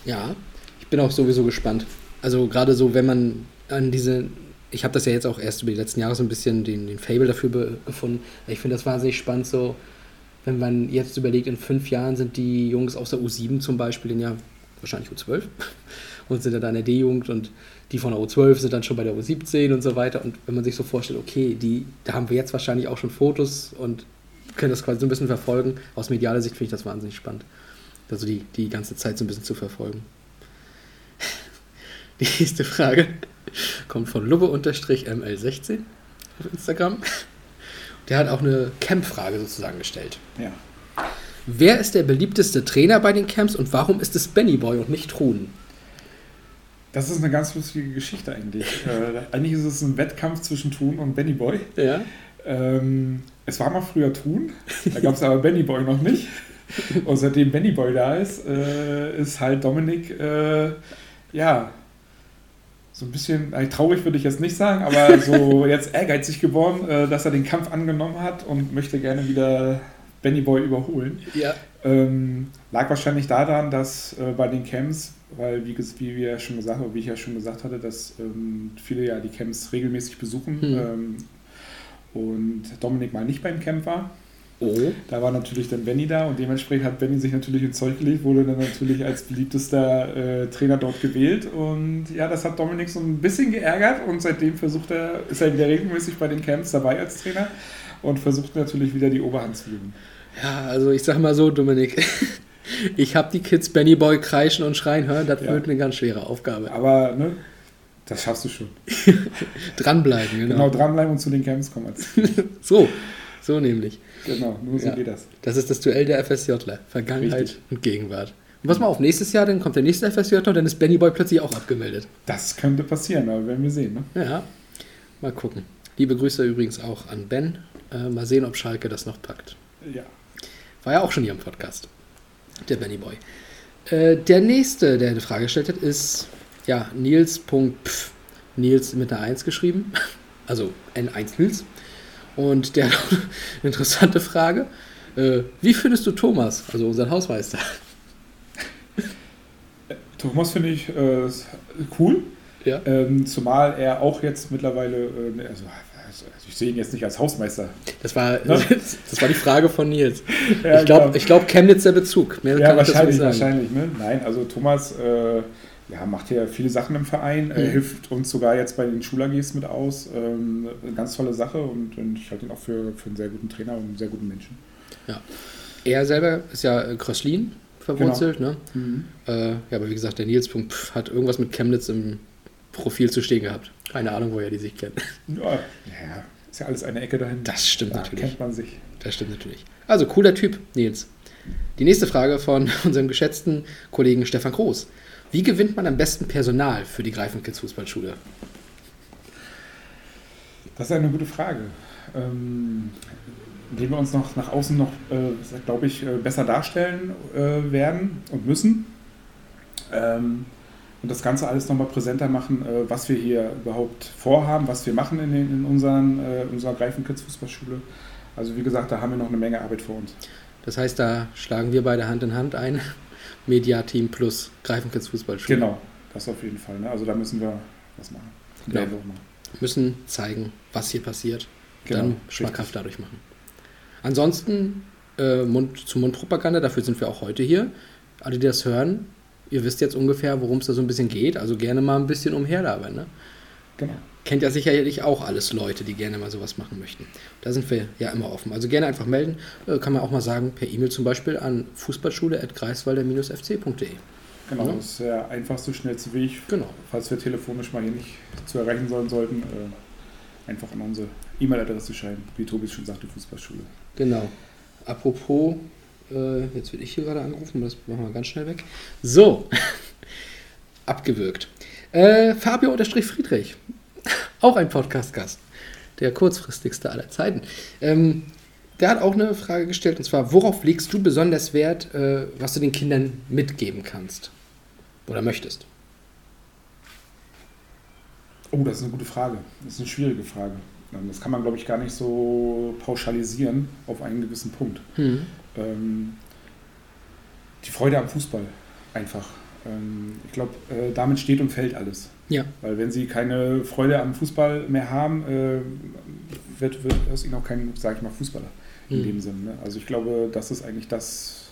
Ja, ich bin auch sowieso gespannt. Also gerade so, wenn man an diese, ich habe das ja jetzt auch erst über die letzten Jahre so ein bisschen den, den Fable dafür gefunden. Ich finde das wahnsinnig spannend, so wenn man jetzt überlegt, in fünf Jahren sind die Jungs aus der U7 zum Beispiel, den ja wahrscheinlich U12 *laughs* und sind ja da in der D-Jugend und die von der U12 sind dann schon bei der U17 und so weiter. Und wenn man sich so vorstellt, okay, die, da haben wir jetzt wahrscheinlich auch schon Fotos und können das quasi so ein bisschen verfolgen. Aus medialer Sicht finde ich das wahnsinnig spannend. Also die, die ganze Zeit so ein bisschen zu verfolgen. *laughs* Die nächste Frage *laughs* kommt von Lubbe-ML16 auf Instagram. Der hat auch eine Camp-Frage sozusagen gestellt. Ja. Wer ist der beliebteste Trainer bei den Camps und warum ist es Benny Boy und nicht Truhen? Das ist eine ganz lustige Geschichte eigentlich. *laughs* äh, eigentlich ist es ein Wettkampf zwischen Thun und Benny Boy. Ja. Ähm, es war mal früher Thun, da gab es aber Benny Boy noch nicht. Und seitdem Benny Boy da ist, äh, ist halt Dominik, äh, ja, so ein bisschen, äh, traurig würde ich jetzt nicht sagen, aber so *laughs* jetzt ehrgeizig geworden, äh, dass er den Kampf angenommen hat und möchte gerne wieder Benny Boy überholen. Ja. Ähm, lag wahrscheinlich daran, dass äh, bei den Camps, weil wie, wie wir schon gesagt wie ich ja schon gesagt hatte, dass ähm, viele ja die Camps regelmäßig besuchen Hm. ähm, und Dominik mal nicht beim Camp war. Oh. Da war natürlich dann Benny da und dementsprechend hat Benny sich natürlich ins Zeug gelegt, wurde dann natürlich als beliebtester äh, Trainer dort gewählt und ja, das hat Dominik so ein bisschen geärgert und seitdem versucht er, ist er wieder regelmäßig bei den Camps dabei als Trainer und versucht natürlich wieder die Oberhand zu gewinnen. Ja, also ich sag mal so, Dominik. *laughs* Ich habe die Kids Benny Boy kreischen und schreien hören, das Ja. wird eine ganz schwere Aufgabe. Aber ne, Das schaffst du schon. *laughs* Dranbleiben, genau. Genau, dranbleiben und zu den Camps kommen. *laughs* So, so nämlich. Genau, nur so Ja. geht das. Das ist das Duell der FSJler. Vergangenheit Richtig. und Gegenwart. Und pass mal auf, nächstes Jahr, dann kommt der nächste FSJler und dann ist Benny Boy plötzlich auch abgemeldet. Das könnte passieren, aber werden wir sehen. Ne? Ja, mal gucken. Liebe Grüße übrigens auch an Ben. Äh, mal sehen, ob Schalke das noch packt. Ja. War ja auch schon hier im Podcast. Der Benny Boy. Äh, der nächste, der eine Frage gestellt hat, ist ja Nils.pf. Nils mit einer 1 geschrieben. *laughs* Also N1 Nils. Und der hat auch eine *laughs* interessante Frage. Äh, wie findest du Thomas, also unseren Hausmeister? Thomas finde ich äh, cool. Ja. Ähm, zumal er auch jetzt mittlerweile, äh, also, also ich sehe ihn jetzt nicht als Hausmeister. Das war, Ja. *laughs* das war die Frage von Nils. Ja, ich glaube, genau. ich glaub, Chemnitz der Bezug. Mehr Ja, wahrscheinlich, wahrscheinlich. Ne? Nein, also Thomas äh, ja, macht ja viele Sachen im Verein, äh, Mhm. hilft uns sogar jetzt bei den Schul-AGs mit aus. Ähm, eine ganz tolle Sache und, und ich halte ihn auch für, für einen sehr guten Trainer und einen sehr guten Menschen. Er selber ist ja äh, Kröslin verwurzelt, Genau. ne? Äh, ja, aber wie gesagt, der Nils Punkt pf, hat irgendwas mit Chemnitz im Profil zu stehen gehabt. Keine Ahnung, woher die sich kennen. Ja, ja, ist ja alles eine Ecke dahin. Das stimmt da natürlich. kennt man sich. Das stimmt natürlich. Also, cooler Typ, Nils. Die nächste Frage von *laughs* unserem geschätzten Kollegen Stefan Groß. Wie gewinnt man am besten Personal für die Greifenkids Fußballschule? Das ist eine gute Frage. Ähm, indem wir uns noch nach außen noch, äh, glaube ich, äh, besser darstellen äh, werden und müssen. Ähm, und das Ganze alles nochmal präsenter machen, äh, was wir hier überhaupt vorhaben, was wir machen in, den, in unseren, äh, unserer Greifenkids Fußballschule. Also wie gesagt, da haben wir noch eine Menge Arbeit vor uns. Das heißt, da schlagen wir beide Hand in Hand ein. Media-Team plus Greifenkids Fußballschule. Genau, das auf jeden Fall. Ne? Also da müssen wir was machen. Genau. Auch machen. Müssen zeigen, was hier passiert. Genau, dann schmackhaft dadurch machen. Ansonsten äh, Mund-zu-Mund-Propaganda, dafür sind wir auch heute hier. Alle, die das hören, ihr wisst jetzt ungefähr, worum es da so ein bisschen geht. Also gerne mal ein bisschen umherlabern. Ne? Genau. Kennt ja sicherlich auch alles Leute, die gerne mal sowas machen möchten. Da sind wir ja immer offen. Also gerne einfach melden. Äh, kann man auch mal sagen, per E-Mail zum Beispiel an fußballschule.greifswalder-fc.de. Genau, das ist der einfachste, schnellste Weg. Genau. Falls wir telefonisch mal hier nicht zu erreichen sein sollten, äh, einfach an unsere E-Mail-Adresse schreiben, wie Tobi schon sagte, Fußballschule. Genau. Apropos, äh, jetzt werde ich hier gerade angerufen, das machen wir ganz schnell weg. So, *laughs* abgewürgt. Äh, Fabio unterstrich Friedrich, *laughs* auch ein Podcast-Gast, der kurzfristigste aller Zeiten. Ähm, der hat auch eine Frage gestellt, und zwar, worauf legst du besonders Wert, äh, was du den Kindern mitgeben kannst oder möchtest? Oh, das ist eine gute Frage. Das ist eine schwierige Frage. Ähm, Das kann man, glaube ich, gar nicht so pauschalisieren auf einen gewissen Punkt. Hm. Ähm, die Freude am Fußball einfach. Ähm, ich glaube, äh, damit steht und fällt alles. Ja, Weil wenn sie keine Freude am Fußball mehr haben, äh, wird, wird aus ihnen auch kein, sage ich mal, Fußballer in Hm. dem Sinne. Ne? Also ich glaube, das ist eigentlich das,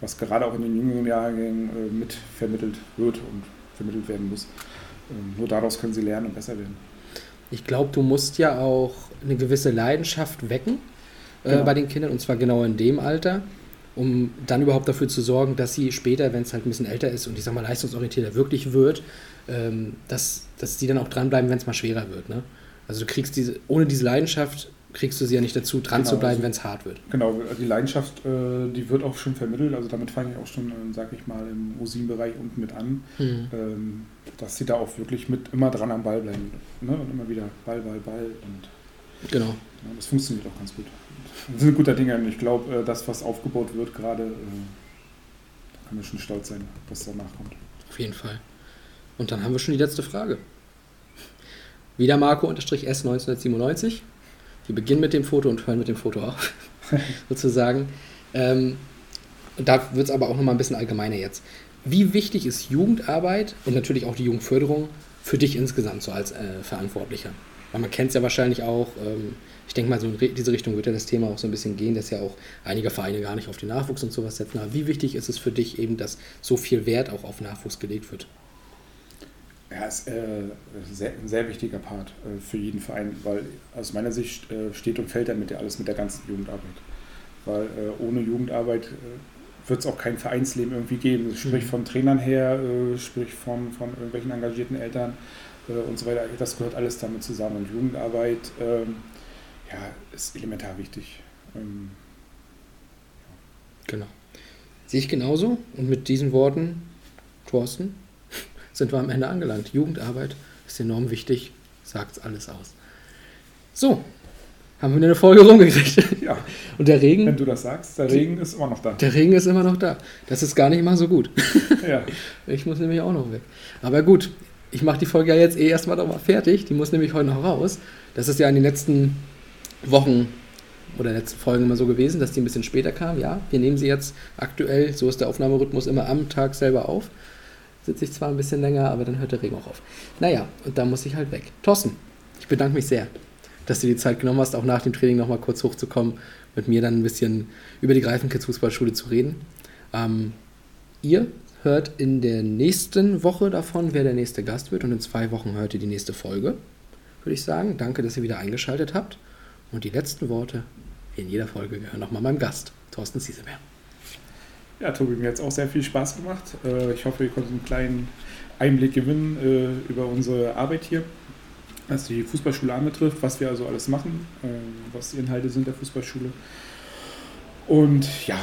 was gerade auch in den jüngeren Jahrgängen äh, mit vermittelt wird und vermittelt werden muss. Ähm, nur daraus können sie lernen und besser werden. Ich glaube, du musst ja auch eine gewisse Leidenschaft wecken äh, Genau. bei den Kindern und zwar genau in dem Alter, um dann überhaupt dafür zu sorgen, dass sie später, wenn es halt ein bisschen älter ist und ich sag mal leistungsorientierter wirklich wird, ähm, dass, dass die dann auch dranbleiben, wenn es mal schwerer wird. Ne? Also du kriegst diese, ohne diese Leidenschaft kriegst du sie ja nicht dazu, dran Genau, zu bleiben, also- wenn es hart wird. Genau, die Leidenschaft, äh, die wird auch schon vermittelt. Also damit fange ich auch schon, äh, sage ich mal, im U7-Bereich unten mit an. Mhm. ähm, dass sie da auch wirklich mit immer dran am Ball bleiben. Ne? Und immer wieder Ball, Ball, Ball. Und Genau. ja, das funktioniert auch ganz gut. Das *laughs* sind guter Dinge. Ich glaube, äh, das, was aufgebaut wird gerade, äh, da können wir schon stolz sein, was danach kommt. Auf jeden Fall. Und dann haben wir schon die letzte Frage. Wieder Marco-S1997. Wir beginnen mit dem Foto und hören mit dem Foto auf, *laughs* sozusagen. Ähm, da wird es aber auch nochmal ein bisschen allgemeiner jetzt. Wie wichtig ist Jugendarbeit und natürlich auch die Jugendförderung für dich insgesamt so als äh, Verantwortlicher? Man kennt es ja wahrscheinlich auch, ähm, ich denke mal, so in diese Richtung wird ja das Thema auch so ein bisschen gehen, dass ja auch einige Vereine gar nicht auf den Nachwuchs und sowas setzen. Aber wie wichtig ist es für dich eben, dass so viel Wert auch auf Nachwuchs gelegt wird? Ja, ist äh, sehr, ein sehr wichtiger Part äh, für jeden Verein, weil aus meiner Sicht äh, steht und fällt damit ja alles mit der ganzen Jugendarbeit. Weil äh, ohne Jugendarbeit äh, wird es auch kein Vereinsleben irgendwie geben. Sprich Mhm. von Trainern her, äh, sprich von, von irgendwelchen engagierten Eltern äh, und so weiter. Das gehört alles damit zusammen. Und Jugendarbeit ähm, ja, ist elementar wichtig. Ähm, Genau. Sehe ich genauso. Und mit diesen Worten, Thorsten, *laughs* sind wir am Ende angelangt. Jugendarbeit ist enorm wichtig, sagt's alles aus. So, haben wir eine Folge rumgekriegt. *laughs* ja, *laughs* Und der wenn Regen, du das sagst, der Regen ist immer noch da. der Regen ist immer noch da. Das ist gar nicht mal so gut. Ja, Ich muss nämlich auch noch weg. Aber gut, ich mache die Folge ja jetzt eh erstmal noch mal fertig. Die muss nämlich heute noch raus. Das ist ja in den letzten Wochen oder letzten Folgen immer so gewesen, dass die ein bisschen später kam. Ja, wir nehmen sie jetzt aktuell, so ist der Aufnahmerhythmus immer am Tag selber auf. Sitze ich zwar ein bisschen länger, aber dann hört der Regen auch auf. Naja, und da muss ich halt weg. Thorsten, ich bedanke mich sehr, dass du die Zeit genommen hast, auch nach dem Training nochmal kurz hochzukommen, mit mir dann ein bisschen über die Greifenkids Fußballschule zu reden. Ähm, ihr hört in der nächsten Woche davon, wer der nächste Gast wird. Und in zwei Wochen hört ihr die nächste Folge, würde ich sagen. Danke, dass ihr wieder eingeschaltet habt. Und die letzten Worte in jeder Folge gehören nochmal meinem Gast, Thorsten Siesemer. ja Tobi, mir hat es auch sehr viel Spaß gemacht. Äh, ich hoffe, ihr konntet einen kleinen Einblick gewinnen äh, über unsere Arbeit hier, was die Fußballschule anbetrifft, was wir also alles machen, äh, was die Inhalte sind der Fußballschule. Und ja,